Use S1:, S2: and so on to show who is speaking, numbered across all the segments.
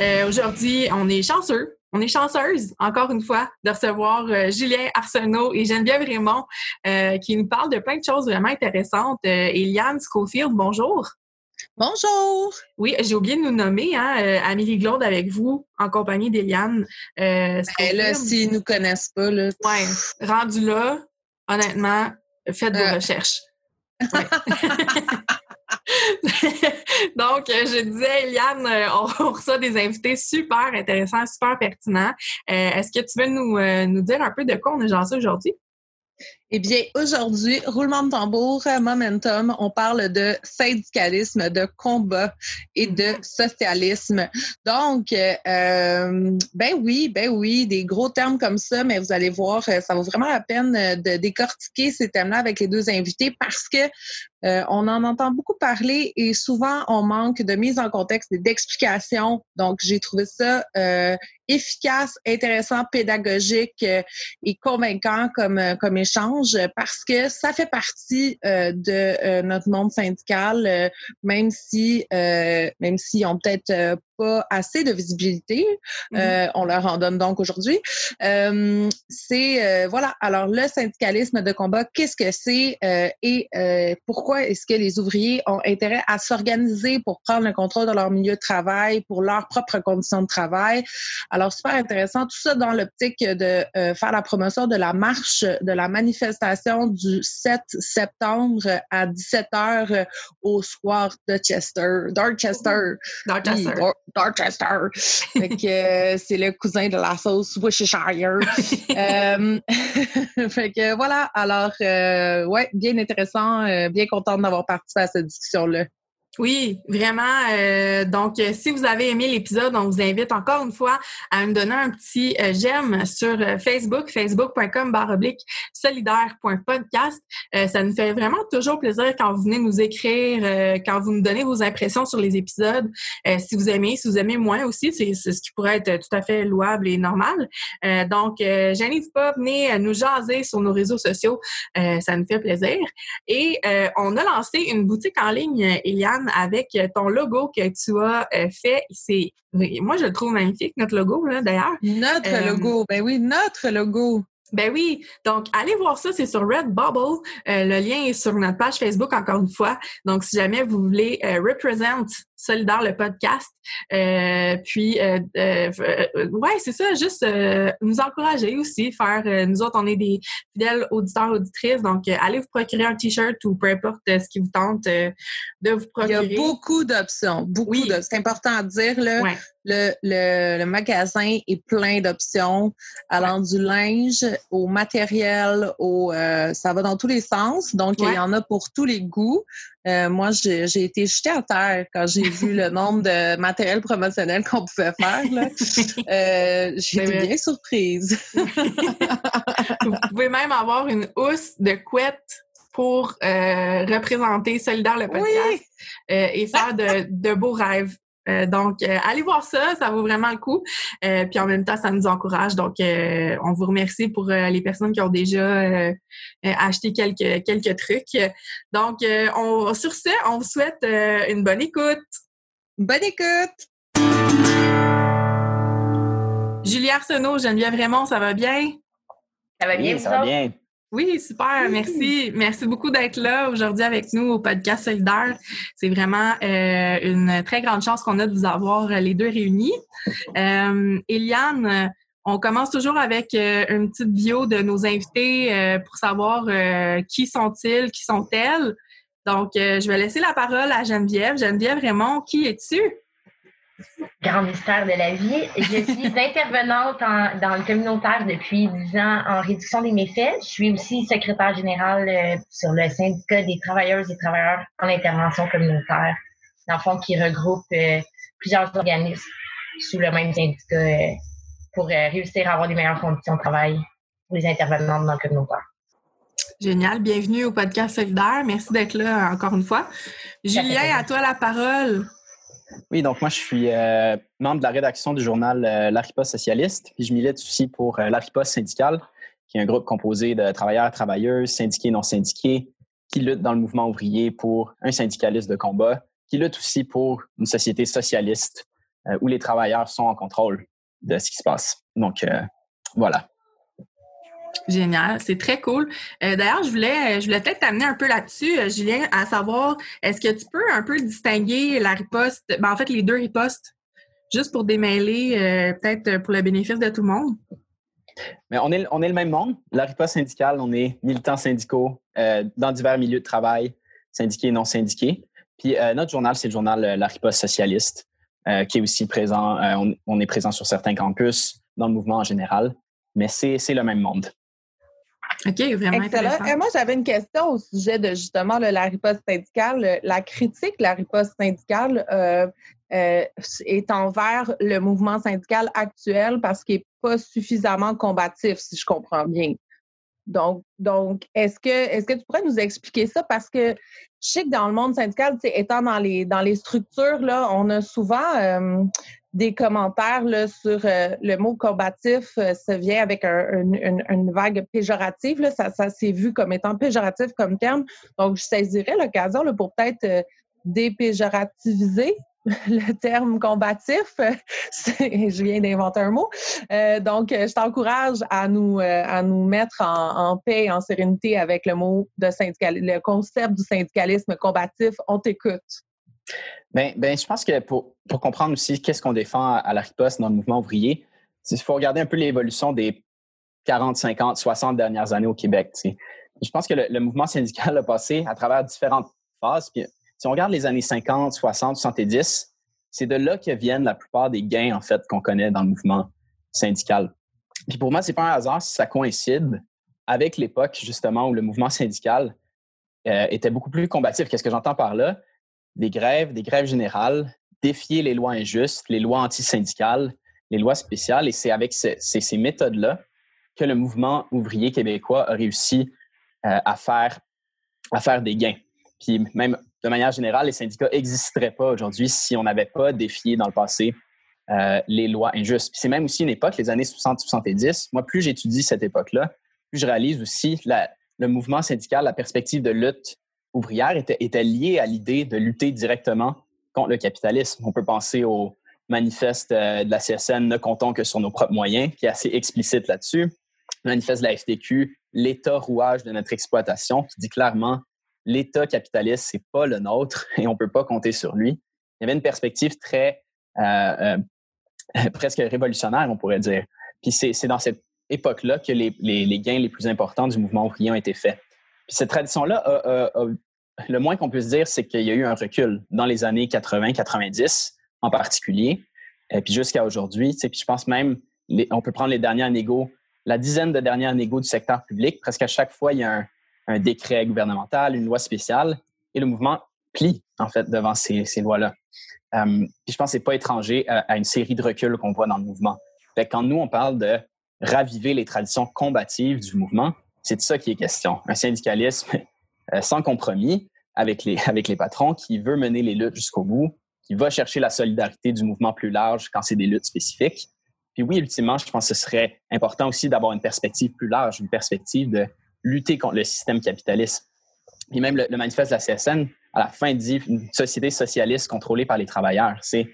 S1: Euh, aujourd'hui, on est chanceux, on est chanceuse, encore une fois, de recevoir euh, Julien Arsenault et Geneviève Raymond euh, qui nous parlent de plein de choses vraiment intéressantes. Eliane Schofield, bonjour.
S2: Bonjour!
S1: Oui, j'ai oublié de nous nommer, hein, Amélie Glaude avec vous, en compagnie d'Eliane.
S2: Euh, ben là, s'ils ne nous connaissent pas, là.
S1: Ouais, rendu là, honnêtement, faites vos recherches. Donc, euh, je disais, Eliane, euh, on reçoit des invités super intéressants, super pertinents. Euh, est-ce que tu veux nous, nous dire un peu de quoi on est jasé aujourd'hui?
S2: Eh bien, aujourd'hui, roulement de tambour, momentum, on parle de syndicalisme, de combat et de socialisme. Donc, euh, ben oui, ben oui, des gros termes comme ça, mais vous allez voir, euh, ça vaut vraiment la peine euh, de décortiquer ces thèmes-là avec les deux invités parce que on en entend beaucoup parler et souvent on manque de mise en contexte et d'explication. Donc, j'ai trouvé ça efficace, intéressant, pédagogique et convaincant comme, comme échange parce que ça fait partie euh, de euh, notre monde syndical, euh, même si même s'ils ont peut-être pas assez de visibilité, mm-hmm. on leur en donne donc aujourd'hui. c'est voilà. Alors le syndicalisme de combat, qu'est-ce que c'est et pourquoi est-ce que les ouvriers ont intérêt à s'organiser pour prendre le contrôle de leur milieu de travail, pour leurs propres conditions de travail? Alors super intéressant tout ça dans l'optique de faire la promotion de la marche, de la manifestation du 7 septembre à 17h au soir de Chester, Dorchester.
S1: Dorchester.
S2: Dorchester. Euh, c'est le cousin de la sauce Worcestershire. euh, fait que voilà. Alors, euh, ouais, bien intéressant. Euh, bien contente d'avoir participé à cette discussion-là.
S1: Oui, vraiment. Euh, donc, euh, si vous avez aimé l'épisode, on vous invite encore une fois à me donner un petit euh, j'aime sur Facebook, facebook.com oblique solidaire.podcast. ça nous fait vraiment toujours plaisir quand vous venez nous écrire, quand vous nous donnez vos impressions sur les épisodes. si vous aimez, si vous aimez moins aussi, c'est ce qui pourrait être tout à fait louable et normal. donc, gênez pas, venez nous jaser sur nos réseaux sociaux. ça nous fait plaisir. Et on a lancé une boutique en ligne, Eliane, avec ton logo que tu as euh, fait. C'est moi je le trouve magnifique notre logo là d'ailleurs.
S2: Notre euh, logo, ben oui, notre logo.
S1: Ben oui, donc allez voir ça, c'est sur Redbubble. Euh, le lien est sur notre page Facebook encore une fois. Donc si jamais vous voulez represent Solidaire le podcast. Euh, puis, euh, euh, ouais, c'est ça, juste nous encourager aussi, faire, nous autres, on est des fidèles auditeurs, auditrices, donc allez vous procurer un t-shirt ou peu importe ce qui vous tente de vous procurer.
S2: Il y a beaucoup d'options, beaucoup oui. C'est important à dire, là. Le, le, magasin est plein d'options, allant du linge au matériel, au ça va dans tous les sens. Donc, il y en a pour tous les goûts. Euh, moi, j'ai été jetée à terre quand j'ai vu le nombre de matériel promotionnel qu'on pouvait faire. Euh, j'ai été bien surprise.
S1: Vous pouvez même avoir une housse de couette pour euh, représenter Solidaire le podcast et faire de, de beaux rêves. Euh, donc, euh, allez voir ça, ça vaut vraiment le coup. Euh, puis en même temps, ça nous encourage. Donc, on vous remercie pour les personnes qui ont déjà acheté quelques, quelques trucs. Donc, on, sur ce, on vous souhaite une bonne écoute.
S2: Bonne écoute!
S1: Julie Arsenault, Geneviève Raymond, ça va bien?
S3: Ça va bien, ça va bien.
S1: Oui, super. Merci. Merci beaucoup d'être là aujourd'hui avec nous au podcast Solidaire. C'est vraiment euh, une très grande chance qu'on a de vous avoir euh, les deux réunis. Euh, Eliane, on commence toujours avec euh, une petite bio de nos invités pour savoir qui sont-ils, qui sont-elles. Donc, je vais laisser la parole à Geneviève. Geneviève Raymond, qui es-tu?
S3: Grand mystère de la vie. Je suis intervenante dans le communautaire depuis 10 ans en réduction des méfaits. Je suis aussi secrétaire générale euh, sur le syndicat des travailleuses et travailleurs en intervention communautaire, dans le fond, qui regroupe euh, plusieurs organismes sous le même syndicat euh, pour réussir à avoir des meilleures conditions de travail pour les intervenantes dans le communautaire.
S1: Génial. Bienvenue au podcast Solidaire. Merci d'être là encore une fois. Julien, à toi la parole.
S4: Oui, donc moi, je suis euh, membre de la rédaction du journal euh, socialiste, puis je milite aussi pour euh, syndical, qui est un groupe composé de travailleurs, travailleuses, syndiqués, non syndiqués, qui luttent dans le mouvement ouvrier pour un syndicalisme de combat qui lutte aussi pour une société socialiste où les travailleurs sont en contrôle de ce qui se passe. Donc, voilà.
S1: Génial, c'est très cool. Euh, d'ailleurs, je voulais, je voulais peut-être t'amener un peu là-dessus, euh, Julien, à savoir, est-ce que tu peux un peu distinguer la riposte, ben, en fait, les deux ripostes, juste pour démêler, euh, peut-être pour le bénéfice de tout le monde?
S4: Mais on est, le même monde. La riposte syndicale, on est militants syndicaux dans divers milieux de travail, syndiqués et non syndiqués. Puis notre journal, c'est le journal La riposte socialiste, qui est aussi présent, on, on, est présent sur certains campus, dans le mouvement en général, mais c'est le même monde.
S1: OK, vraiment intéressant.
S2: Et moi, j'avais une question au sujet de justement la riposte syndicale. La critique de la riposte syndicale euh, euh, est envers le mouvement syndical actuel parce qu'il n'est pas suffisamment combatif, si je comprends bien. Donc, donc est-ce que, est que tu pourrais nous expliquer ça? Parce que je sais que dans le monde syndical, étant dans les, dans les structures, là, on a souvent euh, des commentaires là, sur euh, le mot combatif, euh, ça vient avec une, vague péjorative. Là, ça, ça s'est vu comme étant péjoratif comme terme. Donc, je saisirais l'occasion pour peut-être euh, dépéjorativiser le terme combatif. je viens d'inventer un mot. donc, je t'encourage à nous, à nous mettre en, paix et en sérénité avec le mot de syndical, le concept du syndicalisme combatif. On t'écoute.
S4: Bien, ben, je pense que pour, pour comprendre aussi qu'est-ce qu'on défend à, la riposte dans le mouvement ouvrier, il faut regarder un peu l'évolution des 40, 50, 60 dernières années au Québec. Je pense que le, mouvement syndical a passé à travers différentes phases. Puis, si on regarde les années 50, 60, 70, c'est de là que viennent la plupart des gains en fait qu'on connaît dans le mouvement syndical. Puis pour moi, c'est pas un hasard si ça coïncide avec l'époque justement où le mouvement syndical euh, était beaucoup plus combatif. Qu'est-ce que j'entends par là? Des grèves, des grèves générales, défier les lois injustes, les lois antisyndicales, les lois spéciales. Et c'est avec ces, méthodes-là que le mouvement ouvrier québécois a réussi euh, à, faire, à faire des gains. Puis même de manière générale, les syndicats n'existeraient pas aujourd'hui si on n'avait pas défié dans le passé euh, les lois injustes. Puis c'est même aussi une époque, les années 60-70. Moi, plus j'étudie cette époque-là, plus je réalise aussi le mouvement syndical, la perspective de lutte ouvrière était, était liée à l'idée de lutter directement contre le capitalisme. On peut penser au manifeste euh, de la CSN Ne comptons que sur nos propres moyens, qui est assez explicite là-dessus. Le manifeste de la FTQ, l'État rouage de notre exploitation, qui dit clairement l'État capitaliste, c'est pas le nôtre et on peut pas compter sur lui. Il y avait une perspective très euh, euh, presque révolutionnaire, on pourrait dire. Puis c'est dans cette époque-là que les, gains les plus importants du mouvement ouvrier ont été faits cette tradition-là, le moins qu'on puisse dire, c'est qu'il y a eu un recul dans les années 80-90 en particulier, et puis jusqu'à aujourd'hui. Puis je pense même, on peut prendre les dernières négos, la dizaine de dernières négos du secteur public, presque à chaque fois, il y a un, décret gouvernemental, une loi spéciale, et le mouvement plie, en fait, devant ces, lois-là. Euh, puis je pense que ce pas étranger à, une série de reculs qu'on voit dans le mouvement. Fait quand nous, on parle de raviver les traditions combatives du mouvement, c'est de ça qui est question. Un syndicalisme euh, sans compromis avec les, avec les patrons qui veut mener les luttes jusqu'au bout, qui va chercher la solidarité du mouvement plus large quand c'est des luttes spécifiques. Puis oui, ultimement, je pense que ce serait important aussi d'avoir une perspective plus large, une perspective de lutter contre le système capitaliste. Puis même le, manifeste de la CSN, à la fin, dit une société socialiste contrôlée par les travailleurs. C'est,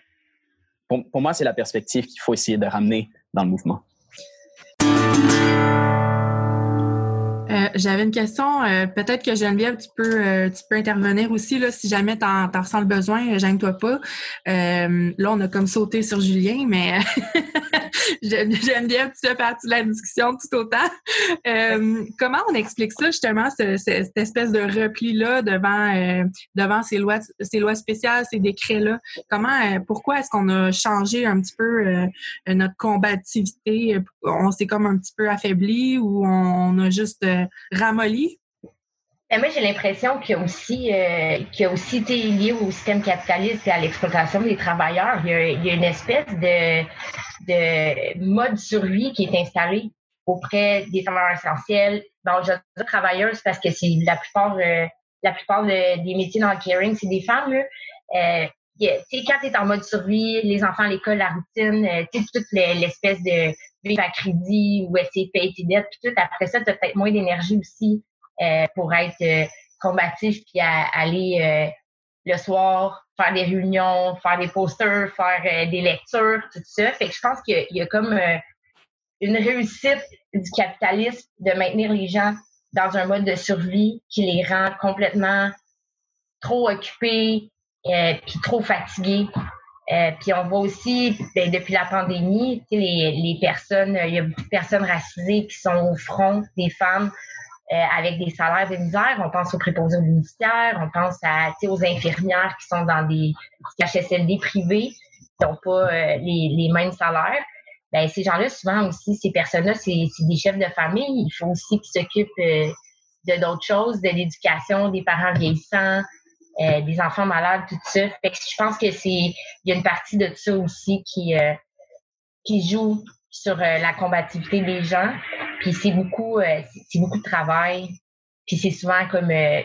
S4: pour moi, c'est la perspective qu'il faut essayer de ramener dans le mouvement.
S1: J'avais une question. Euh, peut-être que Geneviève, tu peux, euh, tu peux intervenir aussi là, si jamais tu en, ressens le besoin. Gêne-toi pas. Euh, là, on a comme sauté sur Julien, mais Geneviève, tu fais partie de la discussion tout autant. comment on explique ça justement, cette espèce de repli-là devant, devant ces lois, ces lois spéciales, ces décrets-là? Comment, pourquoi est-ce qu'on a changé un petit peu notre combativité? On s'est comme un petit peu affaibli ou on a juste ramolli?
S3: Ben, moi, j'ai l'impression qu'il y a aussi, euh, aussi été lié au système capitaliste et à l'exploitation des travailleurs. Il y a, une espèce de, de mode survie qui est installé auprès des travailleurs essentiels. Je dis travailleuses parce que c'est la plupart, euh, la plupart des métiers dans le caring, c'est des femmes. Euh, quand tu es en mode survie, les enfants à l'école, la routine, euh, toute l'espèce de vivre à crédit ou essayer de payer tes dettes, puis tout, après ça, tu as peut-être moins d'énergie aussi euh, pour être euh, combatif puis aller le soir faire des réunions, faire des posters, faire euh, des lectures, tout ça. Fait que je pense qu'il y, a comme euh, une réussite du capitalisme de maintenir les gens dans un mode de survie qui les rend complètement trop occupés euh, puis trop fatigués. Euh, puis on voit aussi, ben, depuis la pandémie, les, les personnes, il y a beaucoup de personnes racisées qui sont au front, des femmes euh, avec des salaires de misère. On pense aux préposés ministère, on pense à, aux infirmières qui sont dans des CHSLD privés, qui n'ont pas euh, les, les, mêmes salaires. Ben, ces gens-là, souvent aussi, ces personnes-là, c'est des chefs de famille. Il faut aussi qu'ils s'occupent euh, de d'autres choses, de l'éducation des parents vieillissants, des enfants malades, tout ça. Fait que je pense que c'est il y a une partie de ça aussi qui qui joue sur la combativité des gens. Puis c'est beaucoup, euh, c'est beaucoup de travail. Puis c'est souvent comme euh,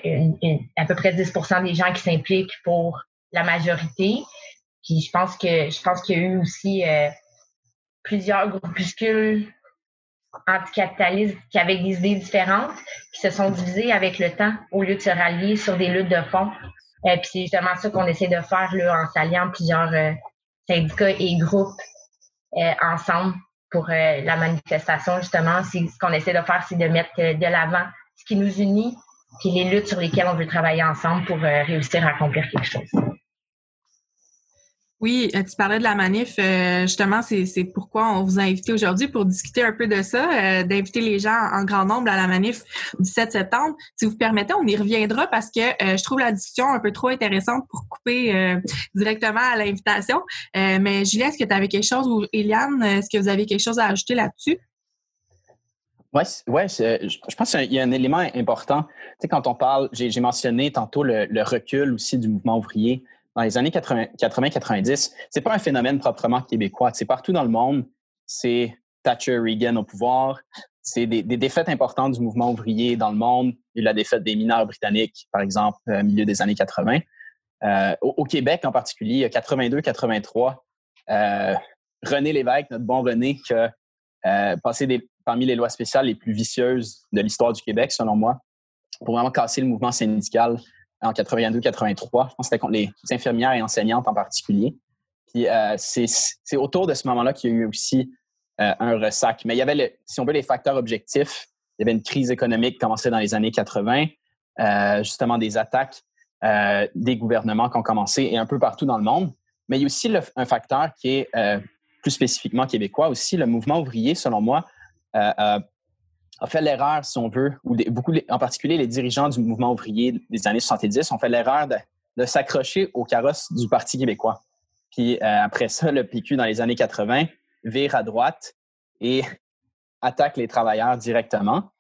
S3: à peu près 10% des gens qui s'impliquent pour la majorité. Puis je pense que je pense qu'il y a eu aussi euh, plusieurs groupuscules anticapitalistes qui avaient des idées différentes, qui se sont divisés avec le temps au lieu de se rallier sur des luttes de fond. Puis c'est justement ça qu'on essaie de faire là, en s'alliant plusieurs syndicats et groupes ensemble pour euh, la manifestation, justement, ce qu'on essaie de faire, c'est de mettre euh, de l'avant ce qui nous unit, puis les luttes sur lesquelles on veut travailler ensemble pour euh, réussir à accomplir quelque chose.
S1: Oui, tu parlais de la manif. justement, c'est pourquoi on vous a invité aujourd'hui pour discuter un peu de ça, d'inviter les gens en grand nombre à la manif du 7 septembre. Si vous permettez, on y reviendra parce que je trouve la discussion un peu trop intéressante pour couper directement à l'invitation. mais Julie, est-ce que tu avais quelque chose ou Eliane, est-ce que vous avez quelque chose à ajouter là-dessus?
S4: Oui, ouais, je pense qu'il y a un élément important. Tu sais, quand on parle, j'ai mentionné tantôt le, recul aussi du mouvement ouvrier dans les années 80-90, c'est pas un phénomène proprement québécois. C'est partout dans le monde. C'est Thatcher, Reagan au pouvoir. C'est des, défaites importantes du mouvement ouvrier dans le monde. Il y a la défaite des mineurs britanniques, par exemple, au milieu des années 80. Euh, au, Québec en particulier, 82-83, euh, René Lévesque, notre bon René, qui a euh, passé parmi les lois spéciales les plus vicieuses de l'histoire du Québec, selon moi, pour vraiment casser le mouvement syndical en 82-83. Je pense que c'était contre les infirmières et enseignantes en particulier. Puis euh, c'est autour de ce moment-là qu'il y a eu aussi euh, un ressac. Mais il y avait, si on veut, les facteurs objectifs. Il y avait une crise économique qui commençait dans les années 80, euh, justement des attaques des gouvernements qui ont commencé et un peu partout dans le monde. Mais il y a aussi un facteur qui est plus spécifiquement québécois aussi. Le mouvement ouvrier, selon moi, a fait l'erreur, si on veut, ou beaucoup, en particulier les dirigeants du mouvement ouvrier des années 70 ont fait l'erreur de, s'accrocher au carrosse du Parti québécois. Puis euh, après ça, le PQ, dans les années 80, vire à droite et attaque les travailleurs directement.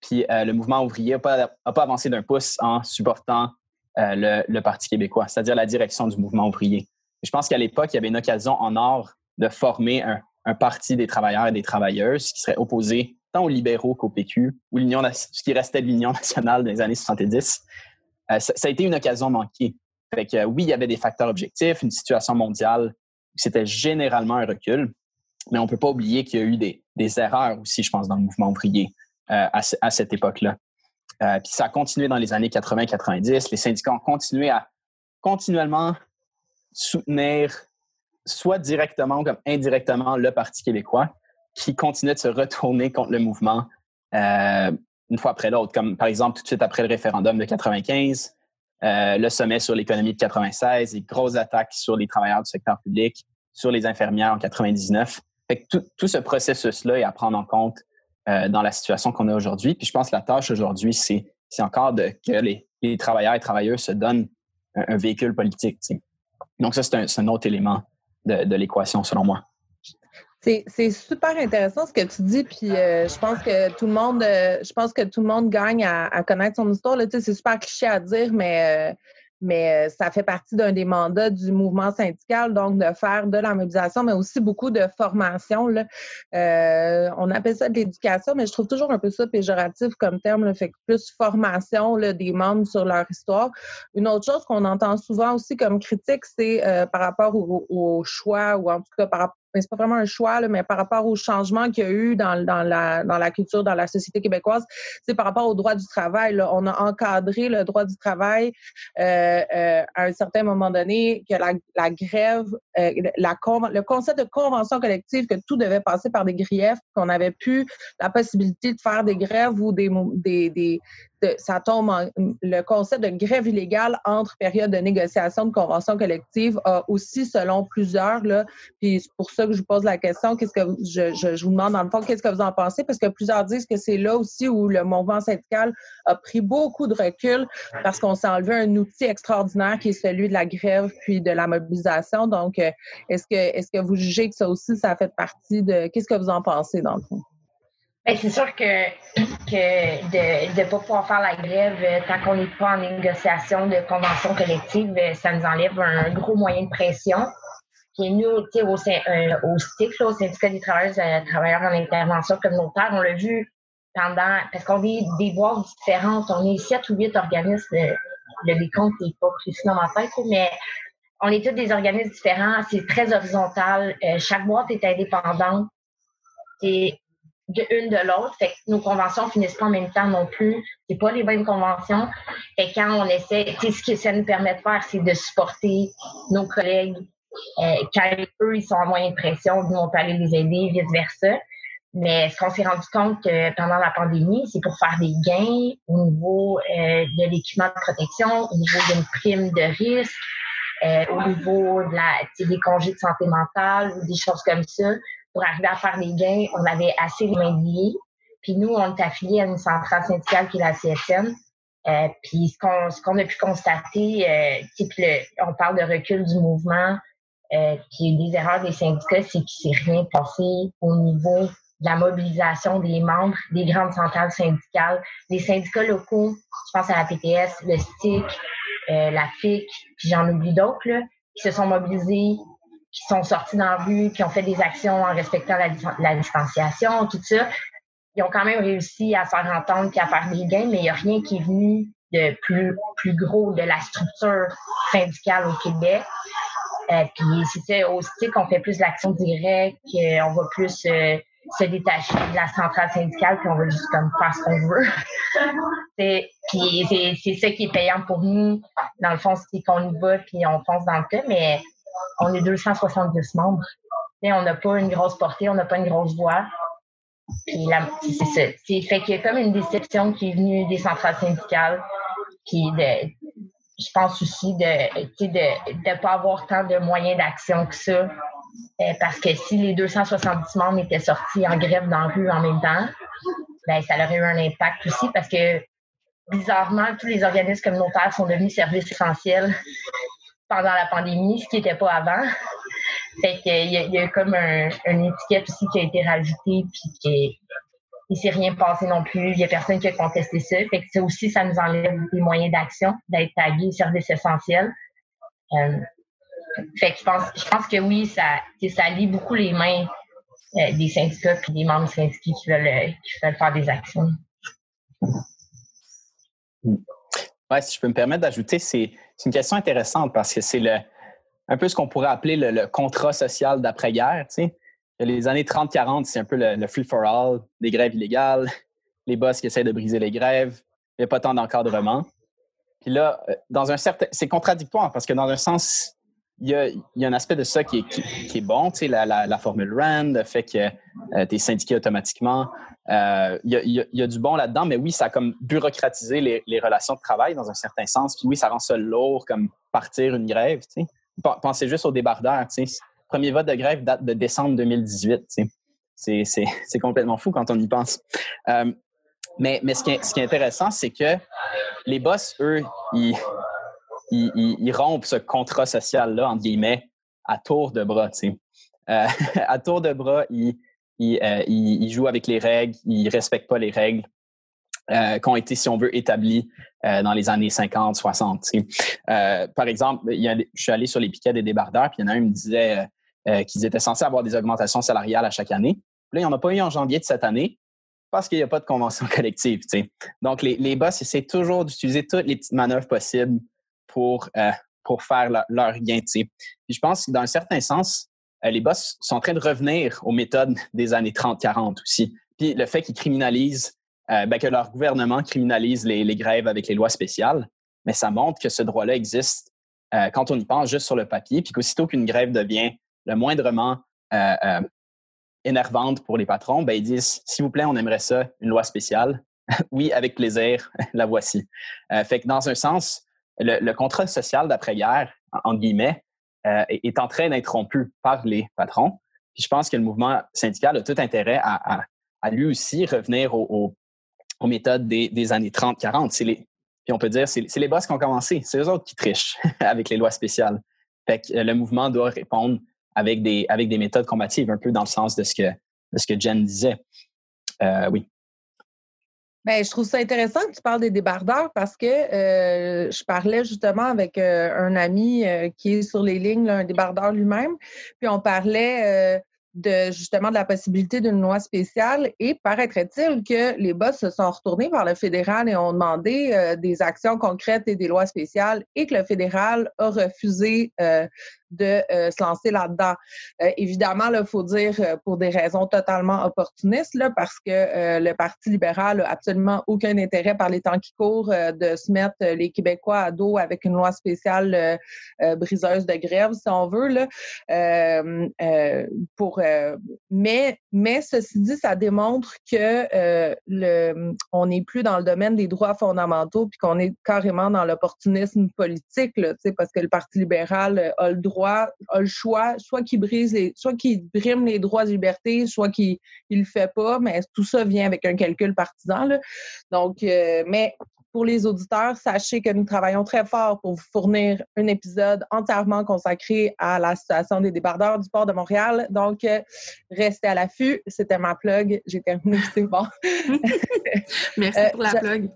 S4: Puis euh, le mouvement ouvrier n'a pas, pas, avancé d'un pouce en supportant euh, le, Parti québécois, c'est-à-dire la direction du mouvement ouvrier. je pense qu'à l'époque, il y avait une occasion en or de former un, un parti des travailleurs et des travailleuses qui serait opposé tant aux libéraux qu'au PQ, ou l'Union, ce qui restait de l'Union nationale dans les années 70. Euh, ça, a été une occasion manquée. Que, oui, il y avait des facteurs objectifs, une situation mondiale c'était généralement un recul, mais on ne peut pas oublier qu'il y a eu des, erreurs aussi, je pense, dans le mouvement ouvrier euh, à, cette époque-là. Euh, puis ça a continué dans les années 80-90. Les syndicats ont continué à continuellement soutenir soit directement comme indirectement le Parti québécois qui continuait de se retourner contre le mouvement euh, une fois après l'autre, comme par exemple tout de suite après le référendum de 95, euh, le sommet sur l'économie de 96, les grosses attaques sur les travailleurs du secteur public, sur les infirmières en 99. Fait que tout, ce processus-là est à prendre en compte euh, dans la situation qu'on a aujourd'hui. Puis je pense que la tâche aujourd'hui, c'est, encore de, que les, travailleurs et travailleuses se donnent un, véhicule politique. Donc ça, c'est un, autre élément de l'équation, selon moi.
S2: C'est super intéressant ce que tu dis, puis euh, je pense que tout le monde, euh, je pense que tout le monde gagne à, connaître son histoire. C'est super cliché à dire, mais euh, mais ça fait partie d'un des mandats du mouvement syndical, donc de faire de la mobilisation, mais aussi beaucoup de formation. Là. on appelle ça de l'éducation, mais je trouve toujours un peu ça péjoratif comme terme, là, fait que plus formation là, des membres sur leur histoire. Une autre chose qu'on entend souvent aussi comme critique, c'est par rapport au, au, choix, ou en tout cas par rapport c'est pas vraiment un choix, mais par rapport au changement qu'il y a eu dans, la, culture, dans la société québécoise, c'est par rapport au droit du travail. Là, on a encadré le droit du travail euh, euh, à un certain moment donné, que la, la grève, euh, le concept de convention collective, que tout devait passer par des griefs, qu'on n'avait plus la possibilité de faire des grèves ou des, des, des, ça tombe le concept de grève illégale entre périodes de négociation de convention collective a aussi, selon plusieurs, là, puis c'est pour ça que je vous pose la question, qu'est-ce que je, je, vous demande dans le fond, qu'est-ce que vous en pensez? Parce que plusieurs disent que c'est là aussi où le mouvement syndical a pris beaucoup de recul parce qu'on s'est enlevé un outil extraordinaire qui est celui de la grève puis de la mobilisation. Donc, euh, est-ce que est-ce que vous jugez que ça aussi, ça fait partie de qu'est-ce que vous en pensez dans le fond?
S3: Ben, c'est sûr que, que de ne pas pouvoir faire la grève euh, tant qu'on n'est pas en négociation de convention collective, euh, ça nous enlève un gros moyen de pression. Puis nous, au, euh, au STIC, au syndicat des travailleurs, travailleurs en intervention communautaire, on l'a vu pendant, parce qu'on est des boîtes différentes, on est sept ou huit organismes, le décompte n'est pas précis dans ma tête, mais on est tous des organismes différents, c'est très horizontal, chaque boîte est indépendante. Et de une de l'autre. Fait que nos conventions finissent pas en même temps non plus. C'est pas les mêmes conventions. Et quand on essaie, ce que ça nous permet de faire, c'est de supporter nos collègues. Euh, quand eux, ils sont en moyen de pression, nous, on peut aller les aider, vice-versa. Mais ce qu'on s'est rendu compte pendant la pandémie, c'est pour faire des gains au niveau euh, de l'équipement de protection, au niveau d'une prime de risque, euh, au niveau de la, des congés de santé mentale ou des choses comme ça pour arriver à faire des gains, on avait assez les mains liées. Puis nous, on est affilié à une centrale syndicale qui est la CSN. Euh, puis ce qu'on ce qu'on a pu constater, euh, le, on parle de recul du mouvement, euh, puis des erreurs des syndicats, c'est qu'il s'est rien passé au niveau de la mobilisation des membres des grandes centrales syndicales, des syndicats locaux, je pense à la PTS, le STIC, euh, la FIC, puis j'en oublie d'autres, qui se sont mobilisés qui sont sortis dans la rue, qui ont fait des actions en respectant la, distanciation, tout ça, ils ont quand même réussi à faire entendre et à faire des gains, mais il n'y a rien qui est venu de plus, plus gros de la structure syndicale au Québec. Euh, puis c'est au STIC qu'on fait plus l'action directe, qu'on va plus euh, se détacher de la centrale syndicale, puis on va juste comme faire ce qu'on veut. puis c'est ça qui est payant pour nous. Dans le fond, c'est qu'on y va, puis on fonce dans le tas, mais on est 270 membres. On n'a pas une grosse portée, on n'a pas une grosse voix. C'est ça. Fait qu'il y a comme une déception qui est venue des centrales syndicales. De, je pense aussi de ne pas avoir tant de moyens d'action que ça. Euh, parce que si les 270 membres étaient sortis en grève dans la rue en même temps, ben, ça aurait eu un impact aussi parce que bizarrement, tous les organismes communautaires sont devenus services essentiels pendant la pandémie, ce qui n'était pas avant. Fait qu'il y, a, comme un, une étiquette aussi qui a été rajoutée, puis qu'il ne s'est rien passé non plus. Il n'y a personne qui a contesté ça. Fait que ça aussi, ça nous enlève des moyens d'action, d'être tagué service essentiel. Euh, fait que je pense, que oui, ça, ça lie beaucoup les mains euh, des syndicats et des membres syndiqués qui veulent, qui veulent faire des actions.
S4: Ouais, si je peux me permettre d'ajouter, c'est c'est une question intéressante parce que c'est un peu ce qu'on pourrait appeler le, contrat social d'après-guerre. Les années 30-40, c'est un peu le, free-for-all, les grèves illégales, les boss qui essaient de briser les grèves, il n'y a pas tant d'encadrement. Puis là, euh, dans un certain, c'est contradictoire parce que dans un sens, il y, a, un aspect de ça qui est, qui, est bon, la, la, la, formule RAND, le fait que euh, tu es syndiqué automatiquement. Euh, il, y a, il, y a, du bon là-dedans, mais oui, ça a comme bureaucratisé les, les, relations de travail dans un certain sens. Puis oui, ça rend ça lourd comme partir une grève. Pensez juste aux débardeurs. Le premier vote de grève date de décembre 2018. C'est complètement fou quand on y pense. Euh, mais, mais ce, qui ce qui est intéressant, c'est que les boss, eux, ils, ils, rompent ce contrat social-là, entre guillemets, à tour de bras. Euh, à tour de bras, ils, euh, jouent avec les règles, ils ne respectent pas les règles euh, qui ont été, si on veut, établies dans les années 50, 60. par exemple, je suis allé sur les piquets des débardeurs, puis il y en a un qui me disait qu'ils étaient censés avoir des augmentations salariales à chaque année. Là, il n'y en a pas eu en janvier de cette année parce qu'il n'y a pas de convention collective. Donc, les, les boss essaient toujours d'utiliser toutes les petites manœuvres possibles pour, euh, pour faire leur gain. Puis je pense que dans un certain sens, les boss sont en train de revenir aux méthodes des années 30-40 aussi. Puis le fait qu'ils criminalisent, ben, que leur gouvernement criminalise les, grèves avec les lois spéciales, mais ça montre que ce droit-là existe quand on y pense juste sur le papier, puis qu'aussitôt qu'une grève devient le moindrement énervante pour les patrons, ben, ils disent s'il vous plaît, on aimerait ça, une loi spéciale. oui, avec plaisir, la voici. Euh, fait que dans un sens, le, contrat social d'après-guerre, en, guillemets, euh, est, en train d'être rompu par les patrons. Puis je pense que le mouvement syndical a tout intérêt à, lui aussi revenir aux méthodes des, années 30-40. Puis on peut dire, c'est les boss qui ont commencé. C'est eux autres qui trichent avec les lois spéciales. Fait que le mouvement doit répondre avec des, avec des méthodes combatives, un peu dans le sens de ce que, de ce que Jen disait. Euh, oui.
S2: Bien, je trouve ça intéressant que tu parles des débardeurs parce que euh, je parlais justement avec euh, un ami qui est sur les lignes, un débardeur lui-même, puis on parlait de justement de la possibilité d'une loi spéciale. Et paraîtrait-il que les boss se sont retournés vers le fédéral et ont demandé des actions concrètes et des lois spéciales et que le fédéral a refusé de euh, se lancer là-dedans. Euh, évidemment, il faut dire euh, pour des raisons totalement opportunistes, là, parce que le Parti libéral n'a absolument aucun intérêt par les temps qui courent de se mettre les Québécois à dos avec une loi spéciale briseuse de grève, si on veut. Là, pour, mais, mais ceci dit, ça démontre que le, on n'est plus dans le domaine des droits fondamentaux puis qu'on est carrément dans l'opportunisme politique, là, parce que le Parti libéral a le droit a le choix, soit qu'il brise les, soit qu'il brime les droits de liberté, soit qu'il ne le fait pas, mais tout ça vient avec un calcul partisan. Donc, euh, mais pour les auditeurs, sachez que nous travaillons très fort pour vous fournir un épisode entièrement consacré à la situation des débardeurs du port de Montréal. Donc, euh, restez à l'affût. C'était ma plug. J'ai terminé. C'est bon.
S1: Merci pour la euh, plug.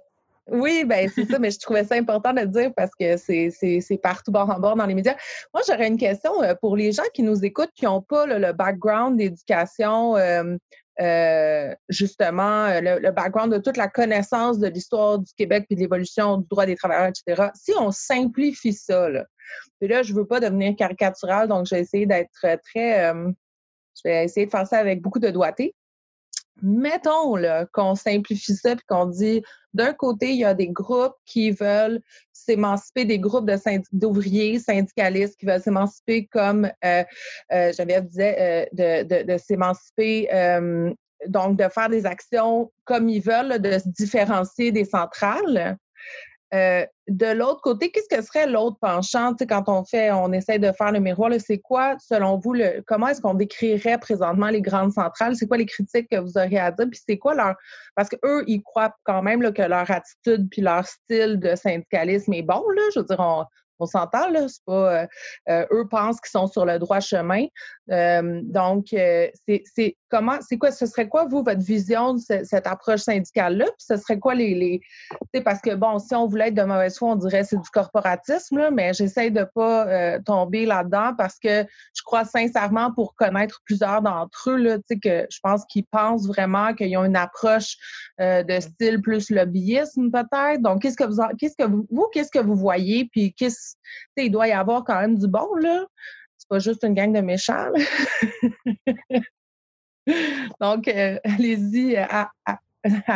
S2: Oui, ben c'est ça, mais je trouvais ça important de le dire parce que c'est partout bord en bord dans les médias. Moi, j'aurais une question euh, pour les gens qui nous écoutent, qui n'ont pas le background d'éducation, euh, euh, justement, le, background de toute la connaissance de l'histoire du Québec puis de l'évolution du droit des travailleurs, etc. Si on simplifie ça, là, puis là, je veux pas devenir caricatural, donc je vais essayer d'être très, je vais essayer de faire ça avec beaucoup de doigté mettons qu'on simplifie ça et qu'on dit d'un côté, il y a des groupes qui veulent s'émanciper, des groupes d'ouvriers syndicalistes qui veulent s'émanciper comme euh, euh, disait, euh, de, de, s'émanciper, euh, donc de faire des actions comme ils veulent, de se différencier des centrales. Euh, de l'autre côté, qu'est-ce que serait l'autre penchant? Quand on fait, on essaie de faire le miroir? C'est quoi, selon vous, le, comment est-ce qu'on décrirait présentement les grandes centrales? C'est quoi les critiques que vous auriez à dire? Puis c'est quoi leur. Parce qu'eux, ils croient quand même que leur attitude puis leur style de syndicalisme est bon. Là. Je veux dire, on s'entend, là, c'est pas. Euh, euh, eux pensent qu'ils sont sur le droit chemin. Euh, donc, c'est comment, c'est quoi, ce serait quoi, vous, votre vision de cette approche syndicale-là? Puis ce serait quoi les. les parce que, bon, si on voulait être de mauvaise foi, on dirait que c'est du corporatisme, là, mais j'essaie de pas tomber là-dedans parce que je crois sincèrement, pour connaître plusieurs d'entre eux, là, que je pense qu'ils pensent vraiment qu'ils ont une approche de style plus lobbyisme, peut-être. Donc, qu'est-ce que vous, qu'est-ce que vous, vous qu'est-ce que vous voyez? Puis, qu'est-ce il doit y avoir quand même du bon, là. C'est pas juste une gang de méchants. Donc, euh, allez-y, à,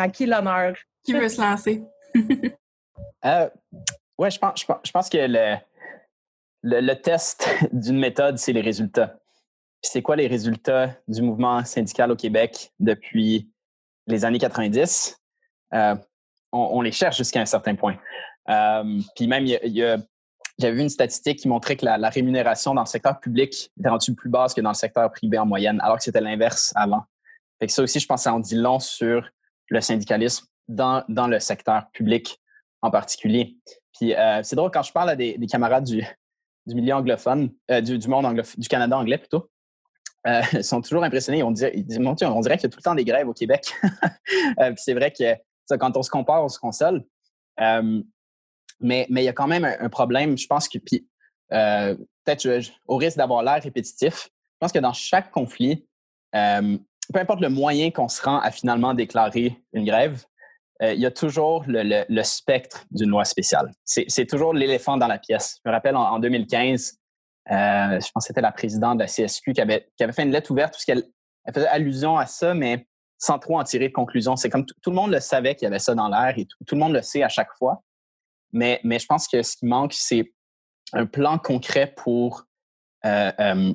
S2: qui l'honneur?
S1: Qui veut se lancer?
S4: euh, oui, je pense, je pense, que le, le, test d'une méthode, c'est les résultats. C'est quoi les résultats du mouvement syndical au Québec depuis les années 90? Euh, on, les cherche jusqu'à un certain point. Euh, puis même, il y, a j'avais vu une statistique qui montrait que la, rémunération dans le secteur public était rendue plus basse que dans le secteur privé en moyenne, alors que c'était l'inverse avant. Ça aussi, je pense ça en dit long sur le syndicalisme dans, dans le secteur public en particulier. Puis euh, c'est drôle quand je parle à des, camarades du, du milieu anglophone, euh, du, monde anglophone, du Canada anglais plutôt. Euh, ils sont toujours impressionnés. On dirait, ils disent, on dirait qu'il y a tout le temps des grèves au Québec. puis c'est vrai que quand on se compare, on se console. Mais, mais il y a quand même un, problème, je pense que, puis euh, peut-être au risque d'avoir l'air répétitif, je pense que dans chaque conflit, euh, peu importe le moyen qu'on se rend à finalement déclarer une grève, euh, il y a toujours le, spectre d'une loi spéciale. C'est toujours l'éléphant dans la pièce. Je me rappelle en, 2015, je pense que c'était la présidente de la CSQ qui avait, qui avait fait une lettre ouverte où elle, elle faisait allusion à ça, mais sans trop en tirer de conclusion. C'est comme tout le monde le savait qu'il y avait ça dans l'air et tout, le monde le sait à chaque fois. Mais, mais je pense que ce qui manque, c'est un plan concret pour euh, euh,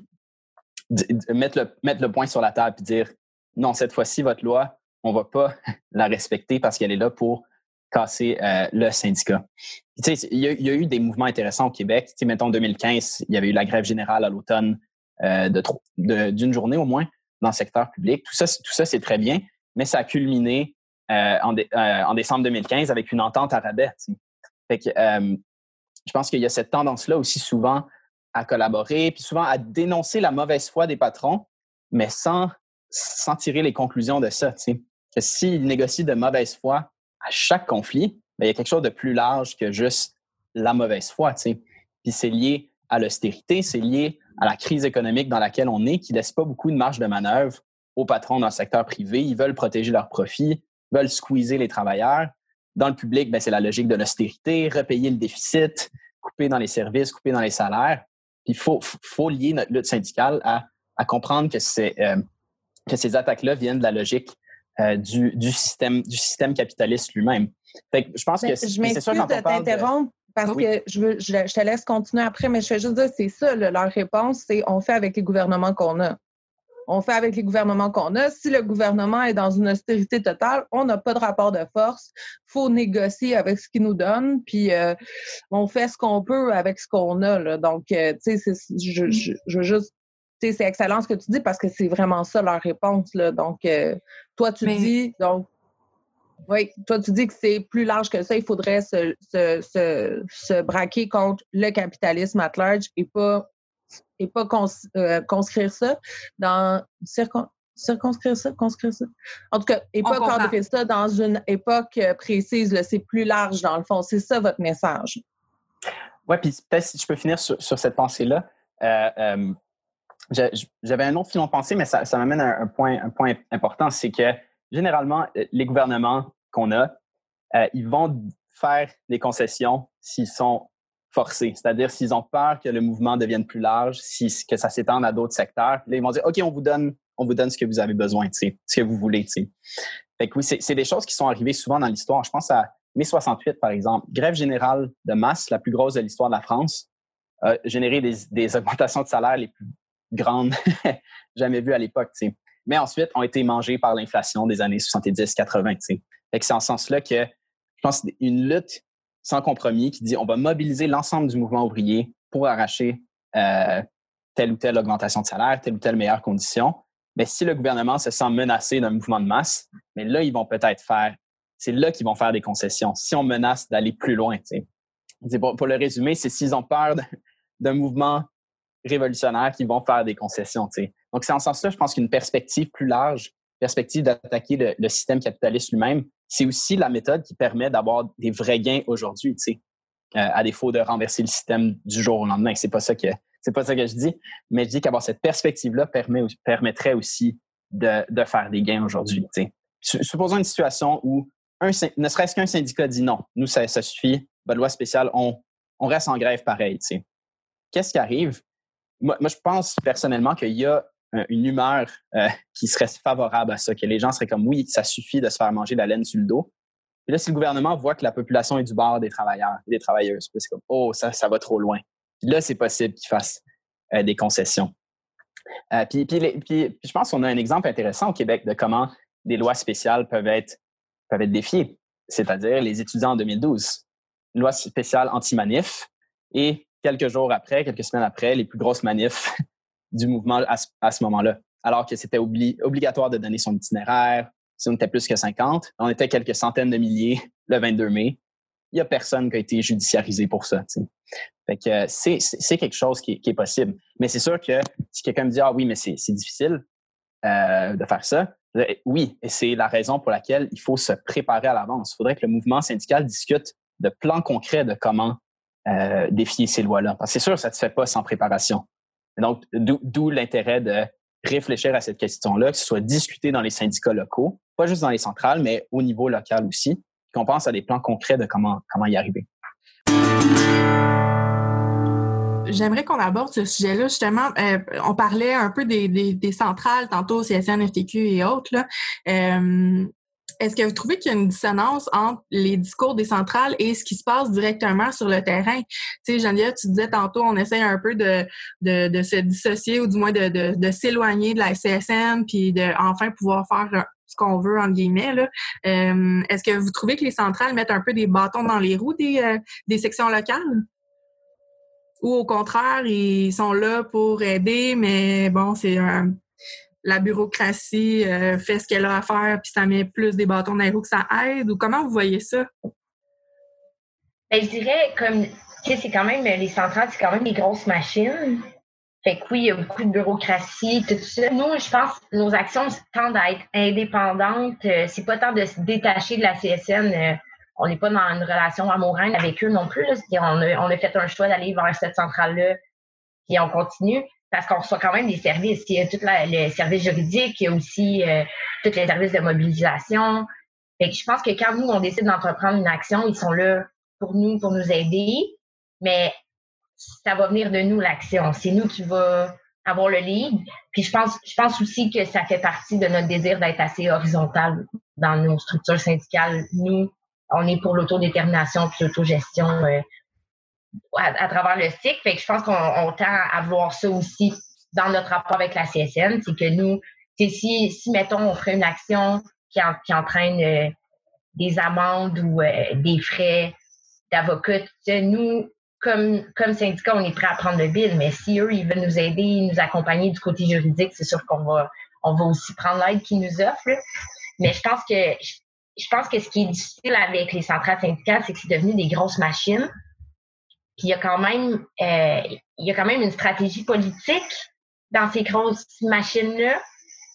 S4: mettre, le, mettre le point sur la table et dire non, cette fois-ci, votre loi, on ne va pas la respecter parce qu'elle est là pour casser euh, le syndicat. il, y a, eu des mouvements intéressants au Québec. Mettons, en 2015, il y avait eu la grève générale à l'automne d'une journée au moins dans le secteur public. Tout ça, c'est très bien, mais ça a culminé en, en, décembre 2015 avec une entente à rabais. Fait que, je pense qu'il y a cette tendance-là aussi souvent à collaborer, puis souvent à dénoncer la mauvaise foi des patrons, mais sans, sans tirer les conclusions de ça. s'ils négocient de mauvaise foi à chaque conflit, bien, il y a quelque chose de plus large que juste la mauvaise foi. Puis c'est lié à l'austérité, c'est lié à la crise économique dans laquelle on est, qui ne laisse pas beaucoup de marge de manœuvre aux patrons dans le secteur privé. Ils veulent protéger leurs profits, veulent squeezer les travailleurs. Dans le public, ben, c'est la logique de l'austérité, repayer le déficit, couper dans les services, couper dans les salaires. Il faut, faut lier notre lutte syndicale à, à comprendre que, euh, que ces attaques-là viennent de la logique euh, du, du, système, du système capitaliste lui-même. Je pense que
S2: c'est, je m'excuse de t'interrompre parce que je, veux, je, te laisse continuer après, mais je vais juste dire, c'est ça, leur réponse, c'est on fait avec les gouvernements qu'on a on fait avec les gouvernements qu'on a. Si le gouvernement est dans une austérité totale, on n'a pas de rapport de force. faut négocier avec ce qu'il nous donne, puis euh, on fait ce qu'on peut avec ce qu'on a. Là. Donc, euh, tu sais, je, je, je, veux juste... C'est excellent ce que tu dis parce que c'est vraiment ça leur réponse. Là. Donc, euh, toi, tu dis... donc oui, toi, tu dis que c'est plus large que ça. Il faudrait se, se, se, se braquer contre le capitalisme at large et pas et pas euh, conscrire ça dans circonscrire ça, conscrire ça. En tout cas, et pas cadrer ça dans une époque euh, précise. C'est plus large dans le fond. C'est ça votre message.
S4: Oui, puis peut-être si je peux finir sur, cette pensée-là. Euh, j'avais un autre filon de pensée, mais ça, m'amène à un point, un point important, c'est que généralement, les gouvernements qu'on a, ils vont faire des concessions s'ils sont forcés. C'est-à-dire s'ils ont peur que le mouvement devienne plus large, que ça s'étende à d'autres secteurs. Là, ils vont dire, OK, on vous donne, on vous donne ce que vous avez besoin, ce que vous voulez. Que oui, c'est des choses qui sont arrivées souvent dans l'histoire. Je pense à mai 68, par exemple. Grève générale de masse, la plus grosse de l'histoire de la France, a généré des, augmentations de salaire les plus grandes jamais vues à l'époque. Mais ensuite, ont été mangées par l'inflation des années 70-80. Fait c'est en ce sens-là que je pense une lutte sans compromis qui dit on va mobiliser l'ensemble du mouvement ouvrier pour arracher euh, telle ou telle augmentation de salaire, telle ou telle meilleure condition. Mais si le gouvernement se sent menacé d'un mouvement de masse, mais là, ils vont peut-être faire, c'est là qu'ils vont faire des concessions. Si on menace d'aller plus loin, pour, pour, le résumer, c'est s'ils ont peur d'un mouvement révolutionnaire qu'ils vont faire des concessions. Donc, c'est en ce sens-là, je pense qu'une perspective plus large, perspective d'attaquer le, le, système capitaliste lui-même, c'est aussi la méthode qui permet d'avoir des vrais gains aujourd'hui, tu euh, à défaut de renverser le système du jour au lendemain. C'est pas ça que pas ça que je dis, mais je dis qu'avoir cette perspective-là permet, permettrait aussi de, faire des gains aujourd'hui. Supposons une situation où un, ne serait-ce qu'un syndicat dit non, nous ça, suffit, pas loi spéciale, on, reste en grève pareil. Qu'est-ce qui arrive? Moi, je pense personnellement qu'il y a une humeur euh, qui serait favorable à ça, que les gens seraient comme oui, ça suffit de se faire manger de la laine sur le dos. Et là, si le gouvernement voit que la population est du bord des travailleurs et des travailleuses, c'est comme oh, ça, ça va trop loin. là, c'est possible qu'ils fassent euh, des concessions. Euh, puis, puis, je pense qu'on a un exemple intéressant au Québec de comment des lois spéciales peuvent être, peuvent être défiées, c'est-à-dire les étudiants en 2012. Une loi spéciale anti-manif et quelques jours après, quelques semaines après, les plus grosses manifs du mouvement à, ce moment-là. Alors que c'était obligatoire de donner son itinéraire. Si on était plus que 50, on était quelques centaines de milliers le 22 mai. Il n'y a personne qui a été judiciarisé pour ça. Fait que c'est quelque chose qui, est possible. Mais c'est sûr que si quelqu'un me dit Ah oui, mais c'est difficile euh, de faire ça, oui, et c'est la raison pour laquelle il faut se préparer à l'avance. Il faudrait que le mouvement syndical discute de plans concrets de comment euh, défier ces lois-là. Parce que c'est sûr, ça ne se fait pas sans préparation. Donc, d'où l'intérêt de réfléchir à cette question-là, que ce soit discuté dans les syndicats locaux, pas juste dans les centrales, mais au niveau local aussi, qu'on pense à des plans concrets de comment, y arriver.
S1: J'aimerais qu'on aborde ce sujet-là. Justement, euh, on parlait un peu des, centrales, tantôt CSN, FTQ et autres. Euh, est-ce que vous trouvez qu'il y a une dissonance entre les discours des centrales et ce qui se passe directement sur le terrain? Tu sais, Geneviève, tu disais tantôt, on essaye un peu de, de, se dissocier ou du moins de, de, s'éloigner de la CSN puis de enfin pouvoir faire ce qu'on veut, entre guillemets. Euh, est-ce que vous trouvez que les centrales mettent un peu des bâtons dans les roues des, euh, des sections locales? Ou au contraire, ils sont là pour aider, mais bon, c'est un la bureaucratie euh, fait ce qu'elle a à faire, puis ça met plus des bâtons dans les roues que ça aide? Ou comment vous voyez ça?
S3: Ben, je dirais, comme, tu sais, c'est quand même, les centrales, c'est quand même des grosses machines. Fait que oui, il y a beaucoup de bureaucratie, tout ça. Nous, je pense que nos actions tendent à être indépendantes. Euh, c'est pas tant de se détacher de la CSN. Euh, on n'est pas dans une relation amoureuse avec eux non plus. On, a, on a fait un choix d'aller vers cette centrale-là, et on continue parce qu'on reçoit quand même des services. Il y a tout le service juridique, il y a aussi euh, tous les services de mobilisation. Fait je pense que quand nous, on décide d'entreprendre une action, ils sont là pour nous, pour nous aider, mais ça va venir de nous, l'action. C'est nous qui va avoir le lead. Puis je pense, je pense aussi que ça fait partie de notre désir d'être assez horizontal dans nos structures syndicales. Nous, on est pour l'autodétermination et l'autogestion euh, à, travers le cycle. Fait que je pense qu'on tend à voir ça aussi dans notre rapport avec la CSN. C'est que nous, si, si, mettons, on ferait une action qui, qui entraîne euh, des amendes ou euh, des frais d'avocat, nous, comme, comme syndicat, on est prêt à prendre le bill, mais si eux, ils veulent nous aider, nous accompagner du côté juridique, c'est sûr qu'on va, on va aussi prendre l'aide qu'ils nous offrent. Mais je pense que je pense que ce qui est difficile avec les centrales syndicales, c'est que c'est devenu des grosses machines. Puis il y a quand même, euh, y a quand même une stratégie politique dans ces grosses machines-là.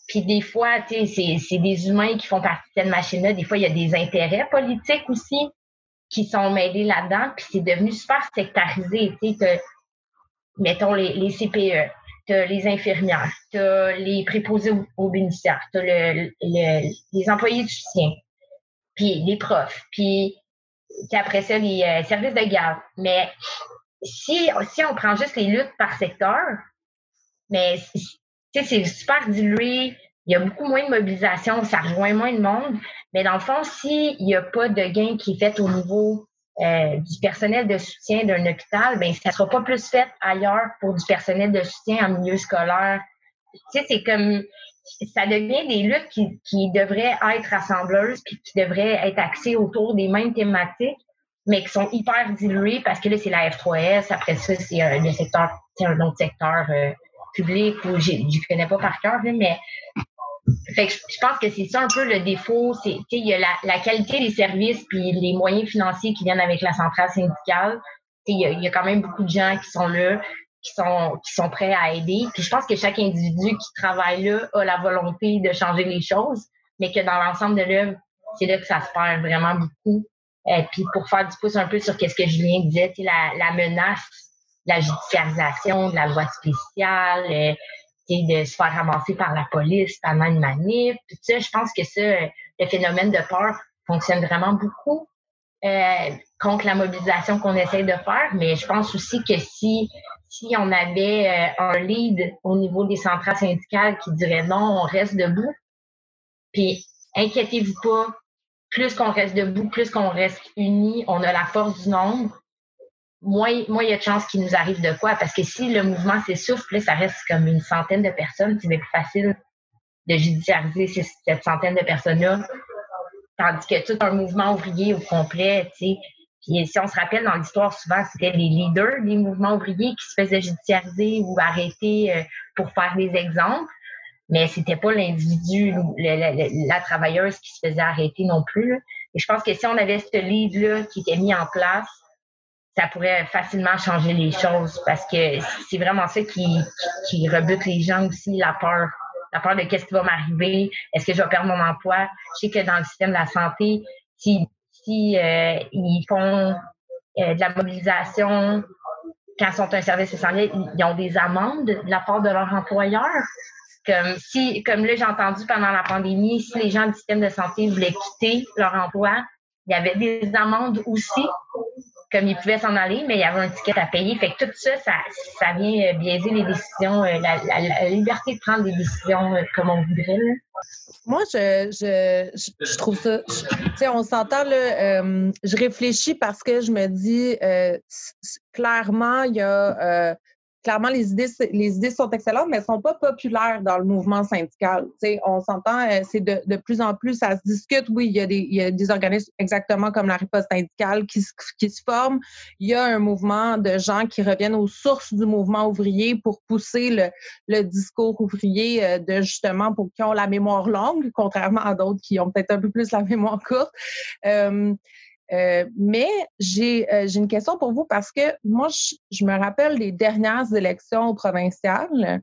S3: Puis des fois, tu sais, c'est des humains qui font partie de cette machine-là. Des fois, il y a des intérêts politiques aussi qui sont mêlés là-dedans. Puis c'est devenu super sectarisé. Tu sais, mettons les, les CPE, t'as les infirmières, t'as les préposés aux, bénéficiaires, t'as le, les employés de soutien, puis les profs, puis puis après ça, les euh, services de garde. Mais si, si on prend juste les luttes par secteur, mais c'est super dilué, il y a beaucoup moins de mobilisation, ça rejoint moins de monde. Mais dans le fond, s'il n'y a pas de gain qui est fait au niveau euh, du personnel de soutien d'un hôpital, ben ça ne sera pas plus fait ailleurs pour du personnel de soutien en milieu scolaire. Tu sais, c'est comme ça devient des luttes qui, devraient être rassembleuses puis qui devraient être axées autour des mêmes thématiques, mais qui sont hyper diluées parce que là, c'est la F3S, après ça, c'est secteur, c'est un autre secteur euh, public où je ne connais pas par cœur, mais je pense que c'est ça un peu le défaut. Il y a la, qualité des services puis les moyens financiers qui viennent avec la centrale syndicale. Il y a quand même beaucoup de gens qui sont là qui sont, qui sont prêts à aider. Puis je pense que chaque individu qui travaille là a la volonté de changer les choses, mais que dans l'ensemble de l'œuvre, c'est là que ça se perd vraiment beaucoup. Euh, puis pour faire du pouce un peu sur ce que Julien disait, la, la menace la judiciarisation de la loi spéciale, euh, de se faire ramasser par la police pendant une manif, tout ça, je pense que ça, le phénomène de peur fonctionne vraiment beaucoup euh, contre la mobilisation qu'on essaie de faire, mais je pense aussi que si si on avait euh, un lead au niveau des centrales syndicales qui dirait non, on reste debout, puis inquiétez-vous pas, plus qu'on reste debout, plus qu'on reste unis, on a la force du nombre, moins, moins il y a de chances qu'il nous arrive de quoi. Parce que si le mouvement s'essouffle, ça reste comme une centaine de personnes, c'est plus facile de judiciariser cette centaine de personnes-là. Tandis que tout un mouvement ouvrier au complet, tu sais, puis si on se rappelle dans l'histoire, souvent, c'était les leaders des mouvements ouvriers qui se faisaient judiciariser ou arrêter euh, pour faire des exemples. Mais c'était pas l'individu, la, travailleuse qui se faisait arrêter non plus. Et je pense que si on avait ce lead-là qui était mis en place, ça pourrait facilement changer les choses parce que c'est vraiment ça qui, qui rebute les gens aussi, la peur. La peur de qu'est-ce qui va m'arriver, est-ce que je vais perdre mon emploi? Je sais que dans le système de la santé, si euh, ils font euh, de la mobilisation quand ils sont un service essentiel, ils ont des amendes de la part de leur employeur. Comme si, comme là, j'ai entendu pendant la pandémie, si les gens du système de santé voulaient quitter leur emploi, il y avait des amendes aussi. Comme ils pouvaient s'en aller, mais il y avait un ticket à payer. Fait que tout ça, ça, ça vient biaiser les décisions, la, liberté de prendre des décisions comme on voudrait.
S2: Moi, je, je, je, trouve ça. Tu sais, on s'entend, là. je réfléchis parce que je me dis, clairement, il y a clairement, les idées, les idées sont excellentes, mais elles ne sont pas populaires dans le mouvement syndical. on s'entend, euh, c'est de, plus en plus, ça se discute. Oui, il y, a des, il y a des organismes exactement comme la riposte syndicale qui, qui se forment. Il y a un mouvement de gens qui reviennent aux sources du mouvement ouvrier pour pousser le, le discours ouvrier euh, de justement pour qui ont la mémoire longue, contrairement à d'autres qui ont peut-être un peu plus la mémoire courte. Euh, euh, mais j'ai euh, une question pour vous parce que moi, je, me rappelle les dernières élections provinciales.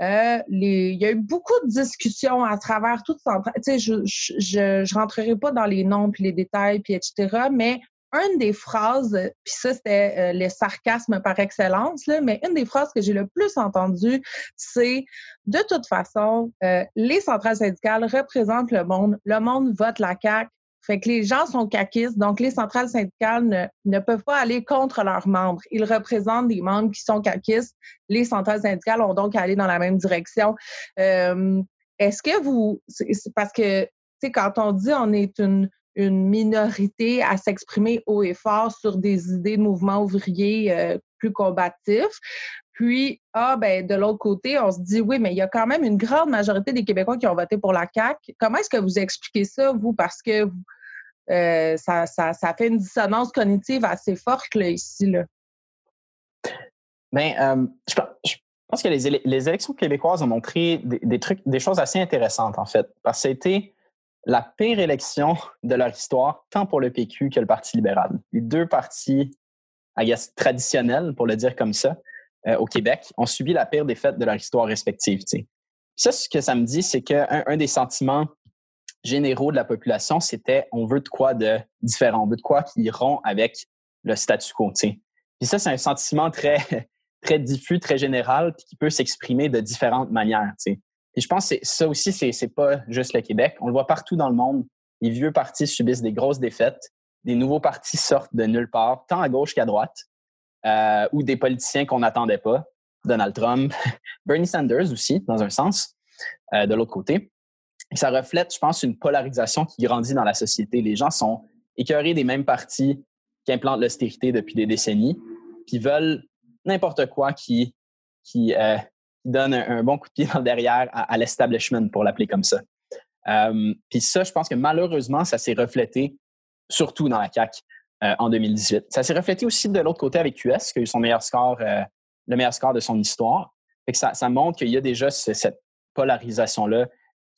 S2: Euh, il y a eu beaucoup de discussions à travers toute. Tu sais, je, je, je, rentrerai pas dans les noms puis les détails puis etc. Mais une des phrases, puis ça c'était le sarcasme par excellence, là, mais une des phrases que j'ai le plus entendues, c'est de toute façon, les centrales syndicales représentent le monde, le monde vote la CAQ, fait que les gens sont caquistes, donc les centrales syndicales ne, peuvent pas aller contre leurs membres. Ils représentent des membres qui sont caquistes. Les centrales syndicales ont donc à aller dans la même direction. Euh, est-ce que vous... Parce que, tu sais, quand on dit on est une, une minorité à s'exprimer haut et fort sur des idées de mouvement ouvrier euh, plus combatifs, puis, ah, ben, de l'autre côté, on se dit, oui, mais il y a quand même une grande majorité des Québécois qui ont voté pour la CAQ. Comment est-ce que vous expliquez ça, vous? Parce que euh, ça, ça, ça, fait une dissonance cognitive assez forte, là, ici, là.
S4: Bien, euh, je, pense que les, les, élections québécoises ont montré des, trucs, des choses assez intéressantes, en fait. Parce que c'était la pire élection de leur histoire, tant pour le PQ que le Parti libéral. Les deux partis, I guess, traditionnels, pour le dire comme ça, euh, au Québec ont subi la pire défaite de leur histoire respective. Ça, ce que ça me dit, c'est qu'un un des sentiments généraux de la population, c'était on veut de quoi de différent, on veut de quoi qui iront avec le statu quo. Puis ça, c'est un sentiment très, très diffus, très général, puis qui peut s'exprimer de différentes manières. Et je pense que ça aussi, c'est, c'est pas juste le Québec. On le voit partout dans le monde. Les vieux partis subissent des grosses défaites. Des nouveaux partis sortent de nulle part, tant à gauche qu'à droite. Euh, ou des politiciens qu'on n'attendait pas, Donald Trump, Bernie Sanders aussi, dans un sens, euh, de l'autre côté. ça reflète, je pense, une polarisation qui grandit dans la société. Les gens sont écœurés des mêmes partis qui implantent l'austérité depuis des décennies, puis veulent n'importe quoi qui, euh, donne un, bon coup de pied dans le derrière à, l'establishment, pour l'appeler comme ça. puis ça, je pense que malheureusement, ça s'est reflété surtout dans la CAQ. Euh, en 2018. Ça s'est reflété aussi de l'autre côté avec QS, qui a eu son meilleur score, euh, le meilleur score de son histoire. ça, montre qu'il y a déjà cette polarisation-là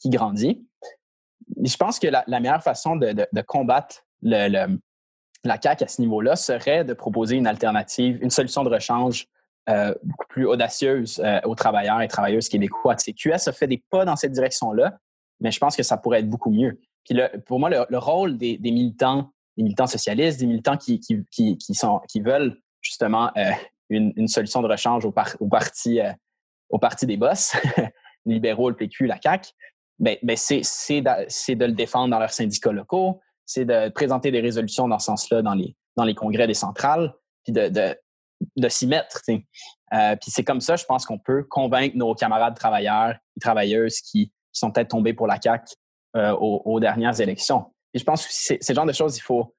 S4: qui grandit. je pense que la, meilleure façon de, combattre la CAQ à ce niveau-là serait de proposer une alternative, une solution de rechange euh, beaucoup plus audacieuse aux travailleurs et travailleuses québécois. QS a fait des pas dans cette direction-là, mais je pense que ça pourrait être beaucoup mieux. Puis pour moi, le, rôle des, militants des militants socialistes, des militants qui, qui, qui, sont, qui veulent justement euh, une, une, solution de rechange au, parti, euh, au parti des boss, les libéraux, le PQ, la CAQ, ben, ben c'est, de, de le défendre dans leurs syndicats locaux, c'est de présenter des résolutions dans ce sens-là dans les, dans les congrès des centrales, puis de, de, s'y mettre. Euh, puis c'est comme ça, je pense qu'on peut convaincre nos camarades travailleurs et travailleuses qui, qui sont peut-être tombés pour la CAQ aux, dernières élections. Je pense que ce genre de choses, il faut,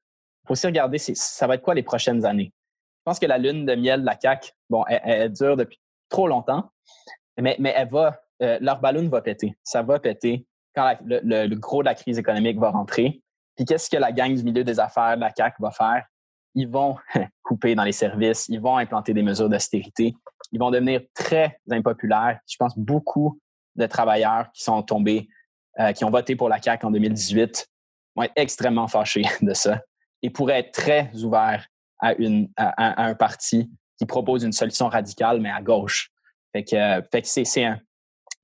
S4: aussi regarder ça va être quoi les prochaines années. Je pense que la lune de miel de la CAQ, bon, elle, dure depuis trop longtemps, mais, mais elle va, euh, leur ballon va péter. Ça va péter quand le, gros de la crise économique va rentrer. Puis qu'est-ce que la gang du milieu des affaires de la CAQ va faire? Ils vont couper dans les services, ils vont implanter des mesures d'austérité, ils vont devenir très impopulaires. Je pense beaucoup de travailleurs qui sont tombés, euh, qui ont voté pour la CAQ en 2018 être extrêmement fâchés de ça et pourraient être très ouverts à, une, à, un parti qui propose une solution radicale, mais à gauche. Fait que, que c'est, un,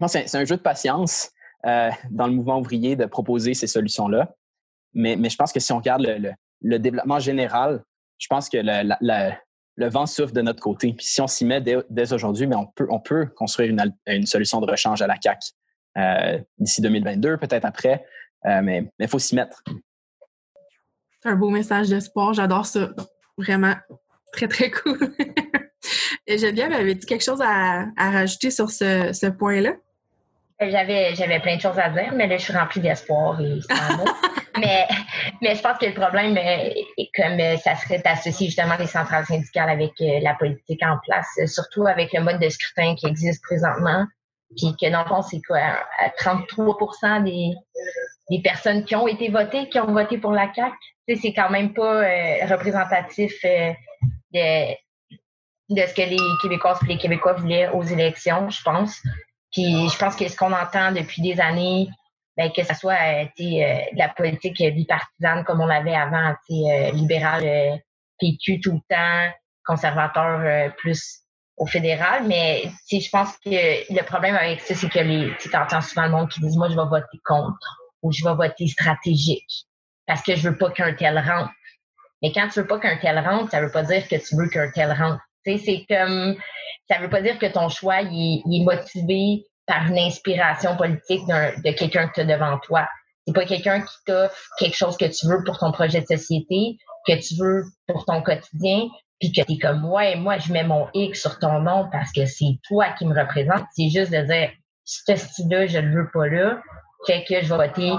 S4: c'est, un jeu de patience euh, dans le mouvement ouvrier de proposer ces solutions-là. Mais, mais je pense que si on regarde le, développement général, je pense que le, vent souffle de notre côté. Si on s'y met dès, aujourd'hui, mais on peut, on peut construire une, une solution de rechange à la CAC euh, d'ici 2022, peut-être après. Euh, mais il faut s'y mettre.
S1: C'est un beau message d'espoir, j'adore ça. Vraiment. Très, très cool. Et Geneviève, avais-tu quelque chose à, rajouter sur ce, point-là?
S3: J'avais, j'avais plein de choses à dire, mais là, je suis remplie d'espoir et mais, mais je pense que le problème, est comme ça serait associé justement les centrales syndicales avec euh, la politique en place, surtout avec le mode de scrutin qui existe présentement, puis que dans le fond, c'est quoi, 33 des, des personnes qui ont été votées, qui ont voté pour la CAQ, c'est quand même pas euh, représentatif euh, de, de ce que les Québécois et les Québécois voulaient aux élections, je pense. Puis je pense que ce qu'on entend depuis des années, ben, que ce soit euh, de la politique bipartisane comme on l'avait avant, libéral PQ tout le temps, conservateur plus au fédéral, mais je pense que le problème avec ça, c'est que les, tu entends souvent le monde qui dit moi je vais voter contre ou je vais voter stratégique parce que je veux pas qu'un tel rentre. Mais quand tu veux pas qu'un tel rentre, ça veut pas dire que tu veux qu'un tel rentre. C'est comme ça veut pas dire que ton choix il, est motivé par une inspiration politique de quelqu'un que tu as devant toi. C'est pas quelqu'un qui t'offre quelque chose que tu veux pour ton projet de société, que tu veux pour ton quotidien, puis que tu es comme ouais, moi je mets mon X sur ton nom parce que c'est toi qui me représente. C'est juste de dire ce style-là, je le veux pas là. Fait que je vais voter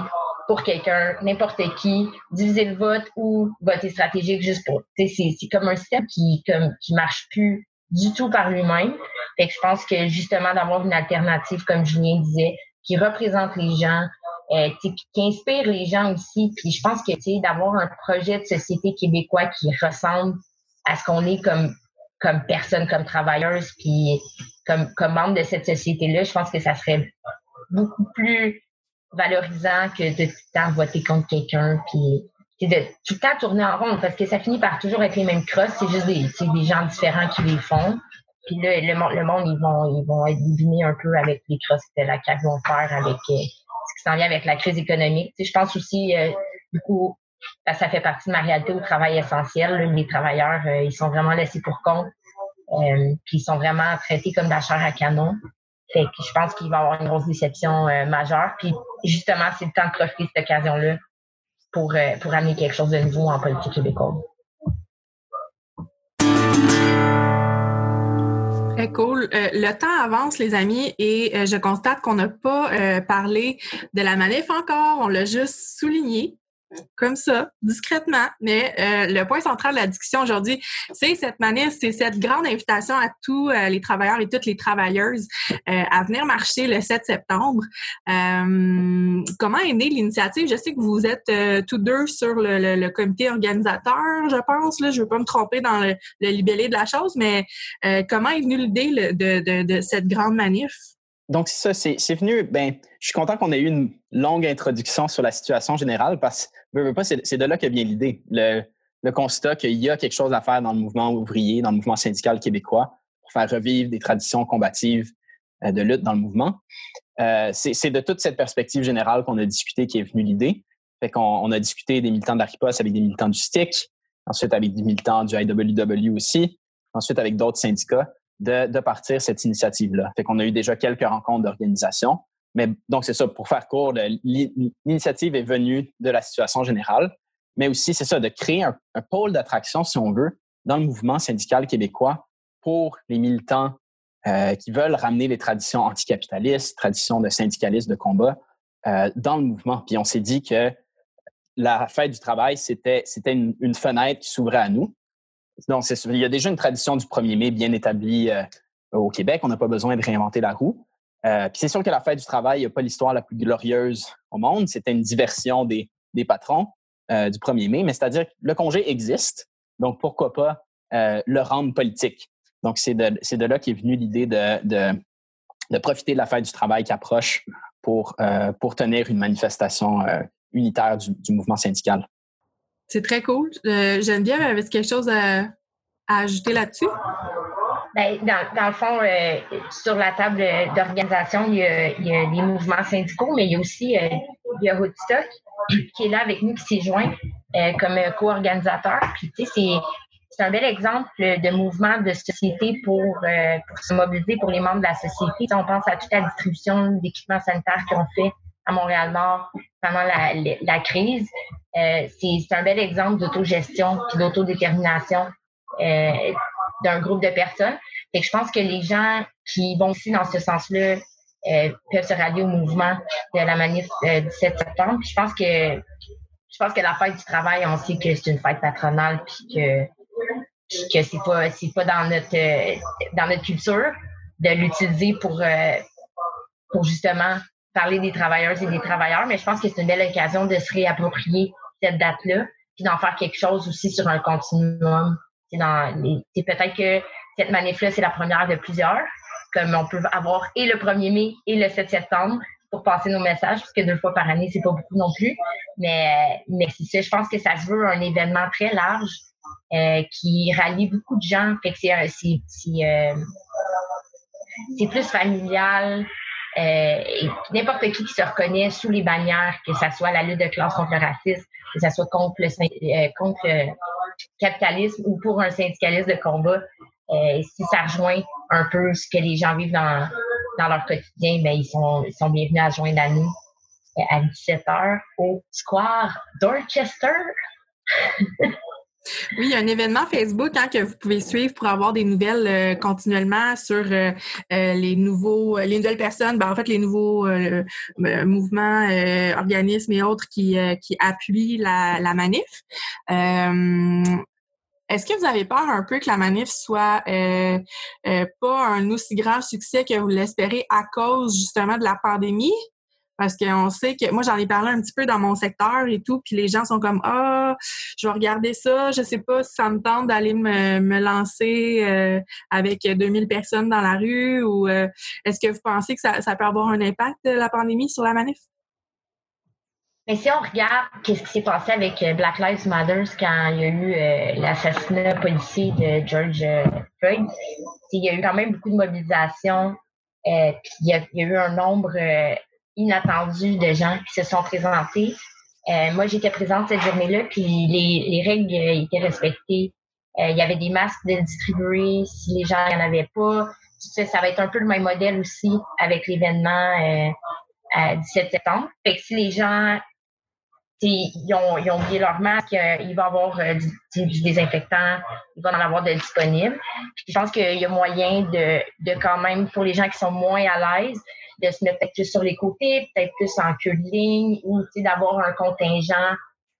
S3: pour quelqu'un, n'importe qui, diviser le vote ou voter stratégique juste pour. C'est, c'est comme un système qui comme qui marche plus du tout par lui-même. Fait que je pense que justement d'avoir une alternative, comme Julien disait, qui représente les gens, euh, qui inspire les gens aussi. Puis je pense que d'avoir un projet de société québécois qui ressemble à ce qu'on est comme comme personne, comme travailleuse, puis comme, comme membre de cette société-là, je pense que ça serait beaucoup plus valorisant que de tout le temps voter contre quelqu'un, puis de tout le temps tourner en rond, parce que ça finit par toujours être les mêmes crosses, c'est juste des, des gens différents qui les font. Puis là, le, le monde, ils vont, ils vont être divinés un peu avec les crosses que la CAQ vont faire avec euh, ce qui s'en vient avec la crise économique. Je pense aussi, euh, du coup, ça fait partie de ma réalité au travail essentiel. les travailleurs, euh, ils sont vraiment laissés pour compte. puis ils sont vraiment traités comme chair à canon. Fait que je pense qu'il va y avoir une grosse déception euh, majeure. Puis justement, c'est le temps de profiter cette occasion-là pour, euh, pour amener quelque chose de nouveau en politique québécoise.
S1: Très cool. Euh, le temps avance, les amis, et je constate qu'on n'a pas parlé de la manif encore. On l'a juste souligné comme ça, discrètement. Mais euh, le point central de la discussion aujourd'hui, c'est cette manière, c'est cette grande invitation à tous euh, les travailleurs et toutes les travailleuses euh, à venir marcher le 7 septembre. comment est née l'initiative? Je sais que vous êtes tous deux sur le, comité organisateur, je pense. Là, je ne veux pas me tromper dans le, libellé de la chose, mais comment est venue l'idée de, de cette grande manif?
S4: Donc, ça, c'est venu, ben, je suis content qu'on ait eu une longue introduction sur la situation générale parce que c'est de là que vient l'idée. Le, le, constat qu'il y a quelque chose à faire dans le mouvement ouvrier, dans le mouvement syndical québécois pour faire revivre des traditions combatives euh, de lutte dans le mouvement. Euh, c'est de toute cette perspective générale qu'on a discuté qui est venue l'idée. Fait qu'on on a discuté des militants de avec des militants du STIC, ensuite avec des militants du IWW aussi, ensuite avec d'autres syndicats de, partir cette initiative-là. Fait qu'on a eu déjà quelques rencontres d'organisation. Mais donc, c'est ça, pour faire court, l'initiative est venue de la situation générale, mais aussi, c'est ça, de créer un, pôle d'attraction, si on veut, dans le mouvement syndical québécois pour les militants euh, qui veulent ramener les traditions anticapitalistes, traditions de syndicalisme de combat euh, dans le mouvement. Puis on s'est dit que la fête du travail, c'était une, une fenêtre qui s'ouvrait à nous. C'est il y a déjà une tradition du 1er mai bien établie euh, au Québec. On n'a pas besoin de réinventer la roue. Euh, puis c'est sûr que la fête du travail n'a pas l'histoire la plus glorieuse au monde. C'était une diversion des, patrons euh, du 1er mai, mais c'est-à-dire que le congé existe. Donc, pourquoi pas le rendre politique? Donc, c'est de, là qu'est venue l'idée de, profiter de la fête du travail qui approche pour, tenir une manifestation unitaire du mouvement syndical.
S1: C'est très cool. Euh, Geneviève, avait quelque chose à, ajouter là-dessus?
S3: Ben, dans, le fond, euh, sur la table d'organisation, il, y a des mouvements syndicaux, mais il y a aussi euh, Woodstock qui est là avec nous, qui s'est joint euh, comme co-organisateur. Puis, tu sais, c'est un bel exemple de mouvement de société pour, pour se mobiliser pour les membres de la société. on pense à toute la distribution d'équipements sanitaires qu'on fait à Montréal-Nord pendant la, crise. Euh, c'est un bel exemple d'autogestion et d'autodétermination euh, d'un groupe de personnes. Et je pense que les gens qui vont aussi dans ce sens-là euh, peuvent se rallier au mouvement de la manif du 7 septembre. je pense que je pense que la fête du travail, on sait que c'est une fête patronale puis que que c'est pas c'est pas dans notre dans notre culture de l'utiliser pour pour justement parler des travailleurs et des travailleurs, mais je pense que c'est une belle occasion de se réapproprier cette date-là, puis d'en faire quelque chose aussi sur un continuum. C'est peut-être que cette manif-là, c'est la première de plusieurs, comme on peut avoir et le 1er mai et le 7 septembre pour passer nos messages, parce que deux fois par année, c'est pas beaucoup non plus. Mais, mais c'est ça, je pense que ça se veut un événement très large euh, qui rallie beaucoup de gens. Fait que c'est, euh, plus familial, euh, et n'importe qui qui se reconnaît sous les bannières, que ce soit la lutte de classe contre le racisme, que ce soit contre le, euh, contre le capitalisme ou pour un syndicalisme de combat, euh, si ça rejoint un peu ce que les gens vivent dans, dans leur quotidien, ben, ils, sont, ils sont bienvenus à joindre à nous à 17h au Square d'Orchester.
S1: Oui, il y a un événement Facebook hein, que vous pouvez suivre pour avoir des nouvelles euh, continuellement sur euh, euh, les nouveaux, les nouvelles personnes, ben, en fait les nouveaux mouvements, organismes et autres qui, qui appuient la, manif. Est-ce que vous avez peur un peu que la manif soit pas un aussi grand succès que vous l'espérez à cause justement de la pandémie? Parce qu'on sait que moi, j'en ai parlé un petit peu dans mon secteur et tout, puis les gens sont comme Ah, je vais regarder ça, je sais pas si ça me tente d'aller me, me lancer euh, avec 2000 personnes dans la rue ou euh, est-ce que vous pensez que ça, ça, peut avoir un impact, la pandémie, sur la manif?
S3: Mais si on regarde qu'est-ce qui s'est passé avec euh, Black Lives Matter quand il y a eu l'assassinat policier de George Floyd, il y a eu quand même beaucoup de mobilisation, puis il y a eu un nombre inattendu de gens qui se sont présentés. Euh, moi, j'étais présente cette journée-là, puis les, les règles euh, étaient respectées. Euh, il y avait des masques de distribuer si les gens n'en avaient pas. Ça, va être un peu le même modèle aussi avec l'événement à 17 septembre. Fait si les gens ont, ont oublié leur masque, il va y avoir du, désinfectant, il va en avoir de disponible. Je pense qu'il y a moyen de, de quand même, pour les gens qui sont moins à l'aise, de se mettre peut-être plus sur les côtés, peut-être plus en queue de ligne ou d'avoir un contingent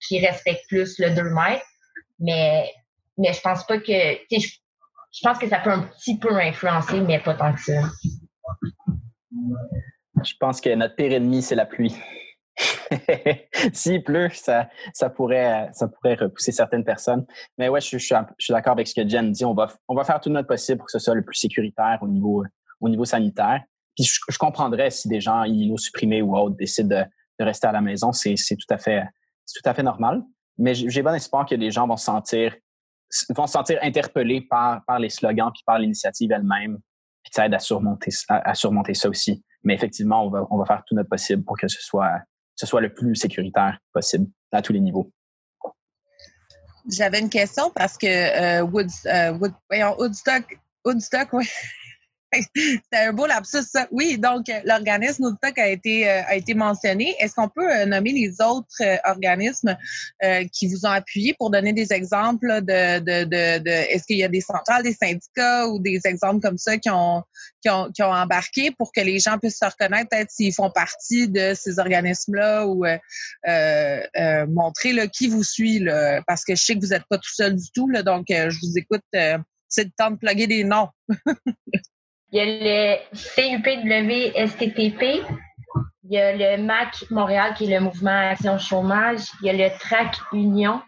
S3: qui respecte plus le 2 mètres. Mais, mais je pense pas que. Je, pense que ça peut un petit peu influencer, mais pas tant que ça.
S4: Je pense que notre pire ennemi, c'est la pluie. S'il pleut, ça, ça, pourrait, ça pourrait repousser certaines personnes. Mais ouais, je, je, je suis d'accord avec ce que Jen dit. On va, on va faire tout notre possible pour que ce soit le plus sécuritaire au niveau, au niveau sanitaire. Puis je, comprendrais si des gens immunosupprimés ou autres décident de, rester à la maison, c'est tout à fait normal. Mais j'ai bon espoir que les gens vont se sentir vont se sentir interpellés par, les slogans puis par l'initiative elle-même, puis ça aide à surmonter ça aussi. Mais effectivement, on va faire tout notre possible pour que ce soit le plus sécuritaire possible à tous les niveaux.
S2: J'avais une question parce que euh, euh, Woodstock, Woodstock, oui. C'était un beau lapsus, ça. Oui, donc euh, l'organisme a été, euh, a été mentionné. Est-ce qu'on peut euh, nommer les autres organismes qui vous ont appuyé pour donner des exemples de, de, de, est-ce qu'il y a des centrales, des syndicats ou des exemples comme ça qui ont, embarqué pour que les gens puissent se reconnaître peut-être s'ils font partie de ces organismes-là ou montrer qui vous suit, parce que je sais que vous n'êtes pas tout seul du tout, donc je vous écoute. c'est le temps de plugger des noms.
S3: Il y a le CUPW-STTP. Il y a le MAC Montréal, qui est le mouvement Action Chômage. Il y a le TRAC Union.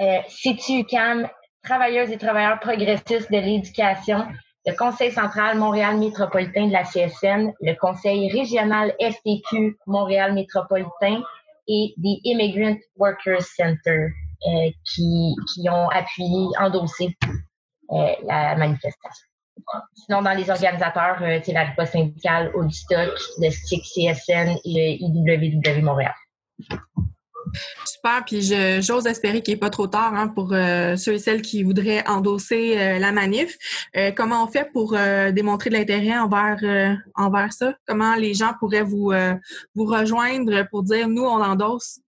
S3: Euh, CITUCAM, Travailleuses et travailleurs progressistes de l'éducation. Le Conseil central Montréal métropolitain de la CSN. Le Conseil régional FTQ Montréal métropolitain et des Immigrant Workers Center euh, qui, qui ont appuyé, endossé euh, la manifestation. Sinon, dans les organisateurs, euh, c'est la riposte syndicale, Audistock, le STIC CSN et le IWW Montréal.
S1: Super, puis j'ose espérer qu'il n'est pas trop tard hein, pour euh, ceux et celles qui voudraient endosser euh, la manif. comment on fait pour démontrer de l'intérêt envers, envers ça? Comment les gens pourraient vous, vous rejoindre pour dire nous, on endosse?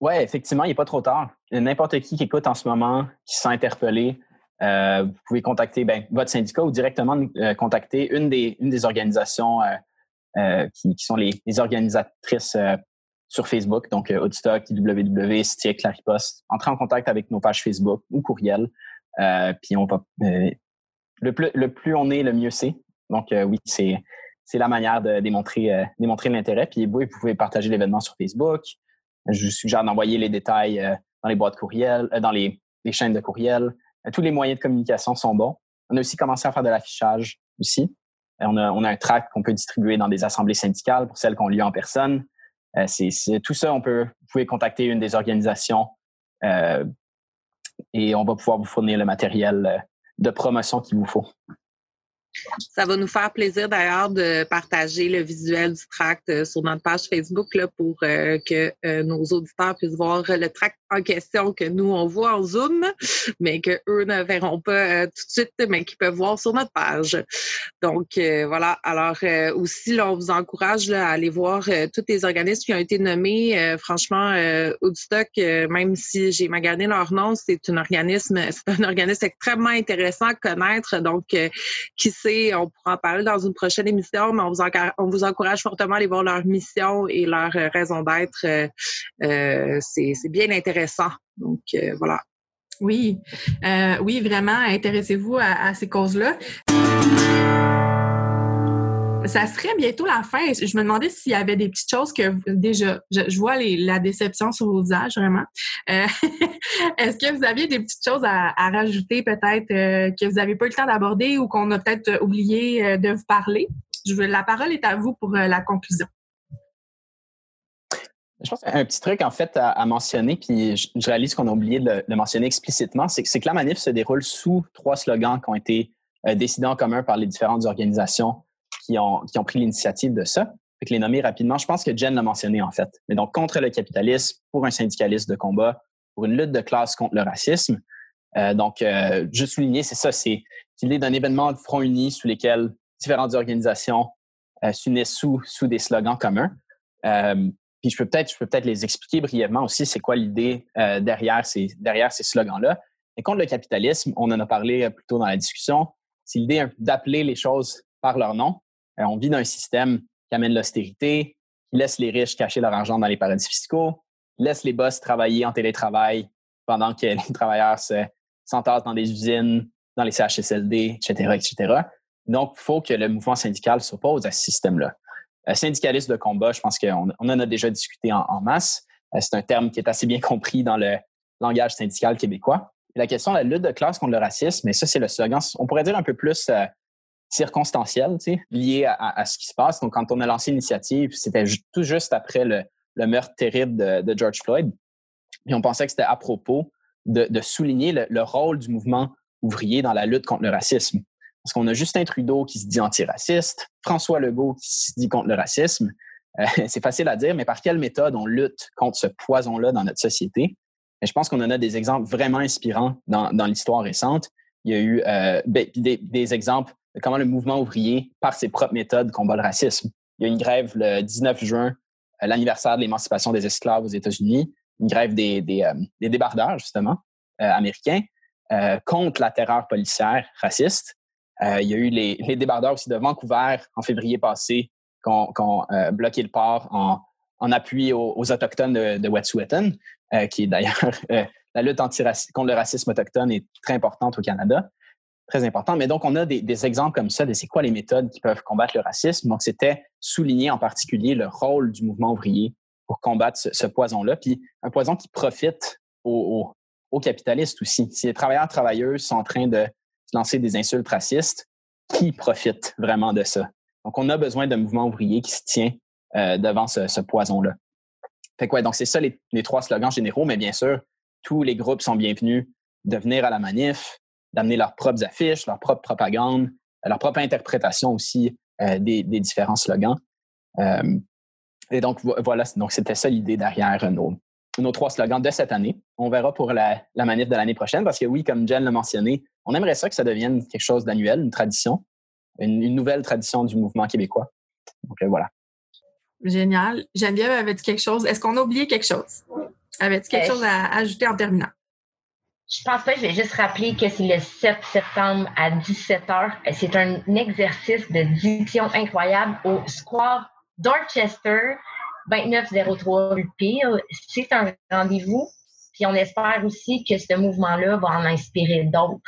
S4: Oui, effectivement, il n'est pas trop tard. N'importe qui qui écoute en ce moment, qui se sent interpellé, euh, vous pouvez contacter ben, votre syndicat ou directement euh, contacter une des, organisations euh, qui, sont les, organisatrices sur Facebook, donc Woodstock, IWW, STIC, Claripost. Entrez en contact avec nos pages Facebook ou courriel. puis on va. le, plus, on est, le mieux c'est. Donc oui, c'est la manière de démontrer, l'intérêt. Puis vous, vous pouvez partager l'événement sur Facebook. Je vous suggère d'envoyer les détails dans les boîtes courriel, dans les, les chaînes de courriel. Euh, tous les moyens de communication sont bons. On a aussi commencé à faire de l'affichage aussi. Euh, on a, un tract qu'on peut distribuer dans des assemblées syndicales pour celles qu'on lit en personne. Euh, tout ça, on peut, vous pouvez contacter une des organisations et on va pouvoir vous fournir le matériel de promotion qu'il vous faut.
S2: Ça va nous faire plaisir d'ailleurs de partager le visuel du tract sur notre page Facebook là, pour que nos auditeurs puissent voir le tract en question que nous, on voit en Zoom, mais que eux ne verront pas tout de suite, mais qu'ils peuvent voir sur notre page. Donc, voilà. Alors, aussi, là, on vous encourage à aller voir tous les organismes qui ont été nommés. franchement, Woodstock, même si j'ai magané leur nom, c'est un organisme, c'est un organisme extrêmement intéressant à connaître. Donc, qui on pourra en parler dans une prochaine émission, mais on vous, encourage fortement à aller voir leur mission et leur euh, raison d'être. Euh, euh, c'est bien intéressant. Donc, voilà.
S1: Oui, oui, vraiment, intéressez-vous à ces causes-là ça serait bientôt la fin. Je me demandais s'il y avait des petites choses que déjà, je, vois la déception sur vos visages, vraiment. Euh, est-ce que vous aviez des petites choses à, rajouter peut-être euh, que vous n'avez pas eu le temps d'aborder ou qu'on a peut-être oublié euh, de vous parler? La parole est à vous pour la conclusion.
S4: Je pense qu'un petit truc en fait à, mentionner, puis je, réalise qu'on a oublié de le, mentionner explicitement, c'est que la manif se déroule sous trois slogans qui ont été décidés en commun par les différentes organisations qui ont, qui ont pris l'initiative de ça. Fait que les nommer rapidement, je pense que Jen l'a mentionné en fait. Mais donc, contre le capitalisme, pour un syndicaliste de combat, pour une lutte de classe contre le racisme. Euh, donc, euh, juste souligner, c'est ça, c'est l'idée d'un événement de front uni sous lesquels différentes organisations euh, s'unissent sous, sous des slogans communs. Euh, puis je peux peut-être peut-être les expliquer brièvement aussi, c'est quoi l'idée euh, derrière ces, derrière ces slogans-là. Et contre le capitalisme, on en a parlé plus tôt dans la discussion, c'est l'idée d'appeler les choses par leur nom. Euh, on vit dans un système qui amène l'austérité, qui laisse les riches cacher leur argent dans les paradis fiscaux, qui laisse les boss travailler en télétravail pendant que les travailleurs s'entassent dans des usines, dans les CHSLD, etc., etc. Donc, il faut que le mouvement syndical s'oppose à ce système-là. Euh, syndicaliste de combat, je pense qu'on en a déjà discuté en, masse. Euh, c'est un terme qui est assez bien compris dans le langage syndical québécois. la question de la lutte de classe contre le racisme, et ça, c'est le slogan, on pourrait dire un peu plus circonstanciel, tu sais, lié à, ce qui se passe. Donc, quand on a lancé l'initiative, c'était tout juste après le, meurtre terrible de, George Floyd. Puis on pensait que c'était à propos de, souligner le, rôle du mouvement ouvrier dans la lutte contre le racisme. Parce qu'on a Justin Trudeau qui se dit antiraciste, François Legault qui se dit contre le racisme. Euh, c'est facile à dire, mais par quelle méthode on lutte contre ce poison-là dans notre société? Et je pense qu'on en a des exemples vraiment inspirants dans, l'histoire récente. Il y a eu euh, ben, des, des, exemples comment le mouvement ouvrier, par ses propres méthodes, combat le racisme. Il y a une grève le 19 juin, l'anniversaire de l'émancipation des esclaves aux États-Unis, une grève des, des, euh, débardeurs, justement, euh, américains, euh, contre la terreur policière raciste. Il y a eu les, débardeurs aussi de Vancouver en février passé qui ont, bloqué le port en, appui aux, Autochtones de, de Wet'suwet'en, qui est d'ailleurs la lutte contre le racisme autochtone est très importante au Canada très important. Mais donc, on a des, exemples comme ça de c'est quoi les méthodes qui peuvent combattre le racisme. Donc, c'était souligner en particulier le rôle du mouvement ouvrier pour combattre ce, poison-là. Puis, un poison qui profite aux, capitalistes aussi. Si les travailleurs travailleuses sont en train de lancer des insultes racistes, qui profite vraiment de ça? Donc, on a besoin d'un mouvement ouvrier qui se tient euh, devant ce, poison-là. Fait que, donc c'est ça les, trois slogans généraux, mais bien sûr, tous les groupes sont bienvenus de venir à la manif, d'amener leurs propres affiches, leur propre propagande, leur propre interprétation aussi euh, des, différents slogans. Euh, et donc, voilà, donc c'était ça l'idée derrière nos, nos, trois slogans de cette année. On verra pour la, manif de l'année prochaine parce que oui, comme Jen l'a mentionné, on aimerait ça que ça devienne quelque chose d'annuel, une tradition, une, nouvelle tradition du mouvement québécois. Donc, euh, voilà.
S1: Génial. Geneviève avait dit quelque chose? Est-ce qu'on a oublié quelque chose? Avais-tu quelque chose à ajouter en terminant?
S3: Je pense pas, je vais juste rappeler que c'est le 7 septembre à 17h. C'est un exercice de diction incroyable au Square Dorchester, 2903 rue Peel. C'est un rendez-vous. Puis on espère aussi que ce mouvement-là va en inspirer d'autres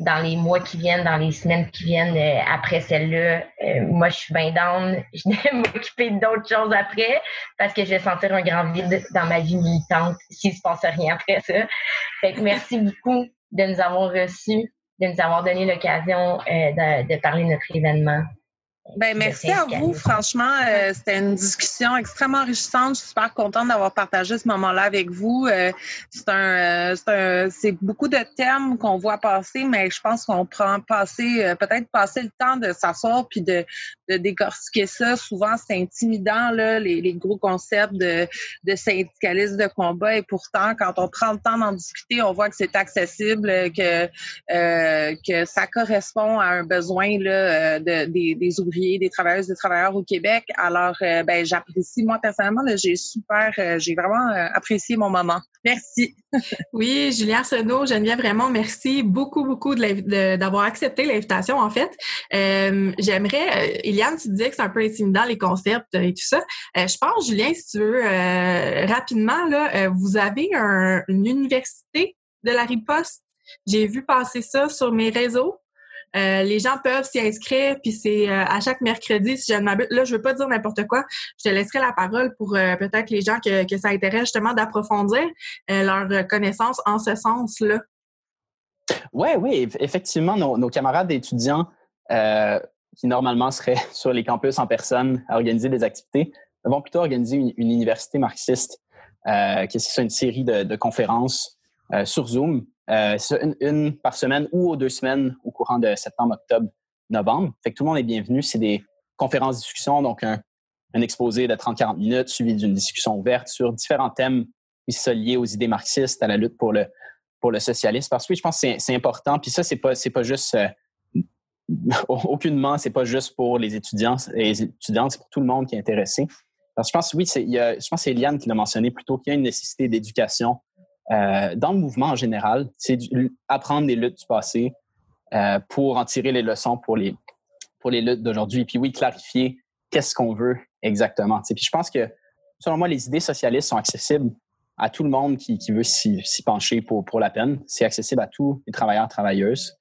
S3: dans les mois qui viennent, dans les semaines qui viennent euh, après celle-là, euh, moi, je suis bien down. Je vais m'occuper d'autres choses après parce que je vais sentir un grand vide dans ma vie militante s'il se passe rien après ça. Fait que merci beaucoup de nous avoir reçus, de nous avoir donné l'occasion euh, de parler de notre événement.
S2: Ben, merci à vous. Franchement, euh, c'était une discussion extrêmement enrichissante. Je suis super contente d'avoir partagé ce moment-là avec vous. Euh, c'est un, euh, c'est beaucoup de thèmes qu'on voit passer, mais je pense qu'on prend passer, peut-être passer le temps de s'asseoir puis de, de décortiquer ça. Souvent, c'est intimidant, là, les, les, gros concepts de, de syndicalisme de combat. Et pourtant, quand on prend le temps d'en discuter, on voit que c'est accessible, que, que ça correspond à un besoin là, de, des, des ouvriers des travailleuses et des travailleurs au Québec. Alors, euh, ben, j'apprécie, moi, personnellement, j'ai super, euh, j'ai vraiment euh, apprécié mon moment. Merci.
S1: oui, Julien Arsenault, Geneviève, vraiment, merci beaucoup, beaucoup d'avoir accepté l'invitation, en fait. J'aimerais, Eliane, tu disais que c'est un peu intimidant, les concepts et tout ça. je pense, Julien, si tu veux, rapidement, là, vous avez une université de la riposte? J'ai vu passer ça sur mes réseaux. Euh, les gens peuvent s'y inscrire, puis c'est euh, à chaque mercredi, si je ne m'abuse. Là, je veux pas dire n'importe quoi. Je te laisserai la parole pour euh, peut-être les gens que, ça intéresse justement d'approfondir leur connaissance en ce sens-là.
S4: Oui, oui, effectivement, nos, camarades étudiants qui normalement seraient sur les campus en personne à organiser des activités vont plutôt organiser une, université marxiste, qui est une série de conférences sur Zoom euh, une, par semaine ou aux deux semaines au courant de septembre, octobre, novembre. Fait tout le monde est bienvenu. C'est des conférences discussions, donc un, exposé de 30-40 minutes suivi d'une discussion ouverte sur différents thèmes qui sont liés aux idées marxistes, à la lutte pour le, pour le socialisme. Parce que oui, je pense que c'est important. Puis ça, c'est pas, pas juste... Euh, aucunement, c'est pas juste pour les étudiants et les étudiantes, c'est pour tout le monde qui est intéressé. Parce que je pense, oui, je pense c'est Eliane qui l'a mentionné plutôt qu'il y a une nécessité d'éducation euh, dans le mouvement en général, c'est apprendre des luttes du passé euh, pour en tirer les leçons pour les, pour les luttes d'aujourd'hui. Puis oui, clarifier qu'est-ce qu'on veut exactement. Puis je pense que, selon moi, les idées socialistes sont accessibles à tout le monde qui, qui veut s'y pencher pour, pour la peine. C'est accessible à tous les travailleurs, travailleuses.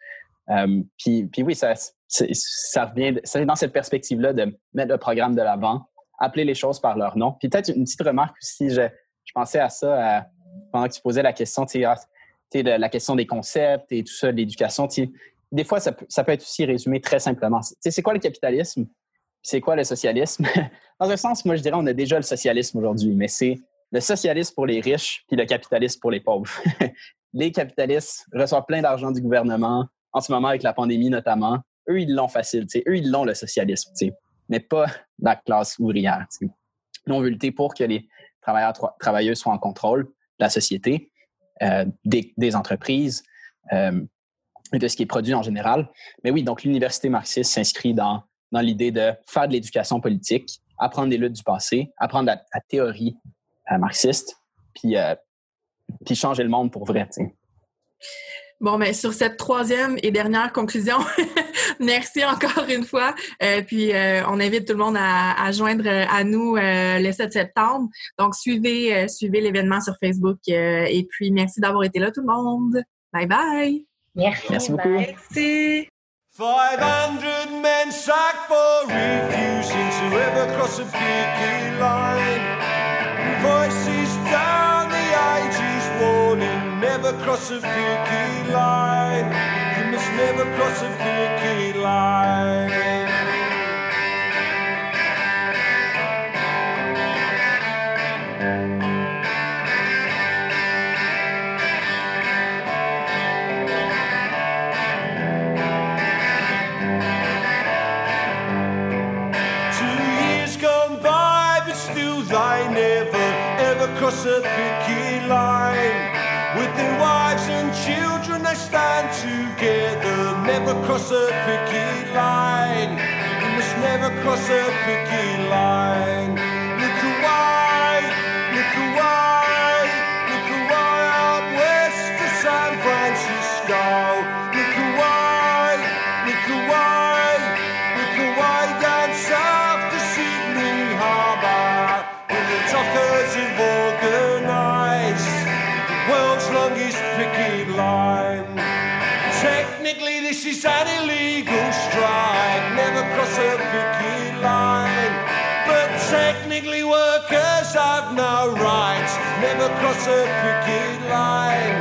S4: Euh, puis, puis oui, ça, ça revient, c'est dans cette perspective-là de mettre le programme de l'avant, appeler les choses par leur nom. Puis peut-être une petite remarque aussi, je, je pensais à ça, à, pendant que tu posais la question, tu ah, la question des concepts et tout ça, de l'éducation, des fois, ça peut, être aussi résumé très simplement. C'est quoi le capitalisme? C'est quoi le socialisme? Dans un sens, moi, je dirais on a déjà le socialisme aujourd'hui, mais c'est le socialisme pour les riches puis le capitalisme pour les pauvres. les capitalistes reçoivent plein d'argent du gouvernement, en ce moment avec la pandémie notamment. Eux, ils l'ont facile. Eux, ils l'ont le socialisme, mais pas la classe ouvrière. Nous, on veut lutter pour que les travailleurs, travailleuses soient en contrôle la société, euh, des, entreprises euh, et de ce qui est produit en général. Mais oui, donc l'université marxiste s'inscrit dans, dans l'idée de faire de l'éducation politique, apprendre des luttes du passé, apprendre la, théorie euh, marxiste, puis, puis changer le monde pour vrai.
S1: Bon, mais sur cette troisième et dernière conclusion, merci encore une fois. Euh, puis euh, on invite tout le monde à, joindre euh, à nous le 7 septembre. Donc suivez suivez l'événement sur Facebook et puis merci d'avoir été là tout le monde. Bye bye.
S3: Merci.
S4: Merci beaucoup.
S2: Merci.
S5: 500 men sacked for refusing to ever cross a picket line. Voices never cross a picket line. You must never cross a picket line. Two years gone by, but still they never ever cross a picket line. Their wives and children, they stand together. Never cross a picket line. You must never cross a picket line. Cross a picket line.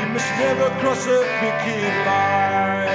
S5: You must never cross a picket line.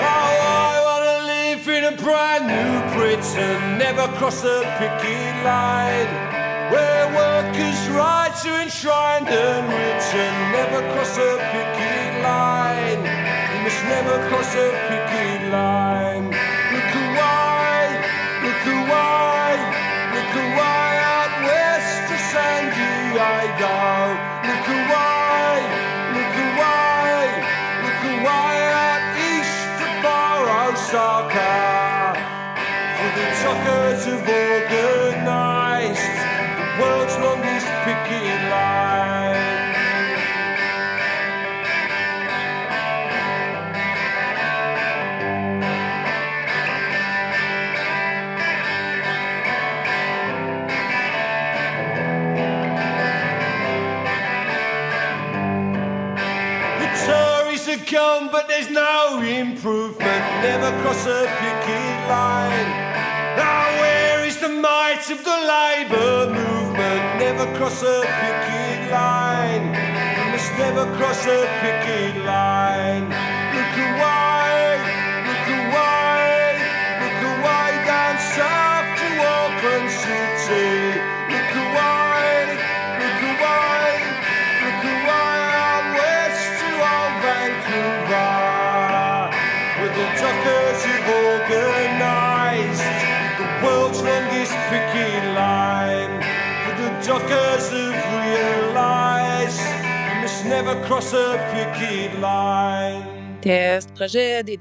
S5: Oh I wanna live in a brand new Britain, never cross a picket line. Where workers' rights are enshrined and written, never cross a picket line. You must never cross a picket line. Look away, look away, look away out west to San Diego. Look away, look away, look away out east to Bar Osaka. For the truckers have organized improvement. Never cross a picket line. Now where is the might of the labour movement? Never cross a picket line. You must never cross a picket line.
S6: Test, projet, D,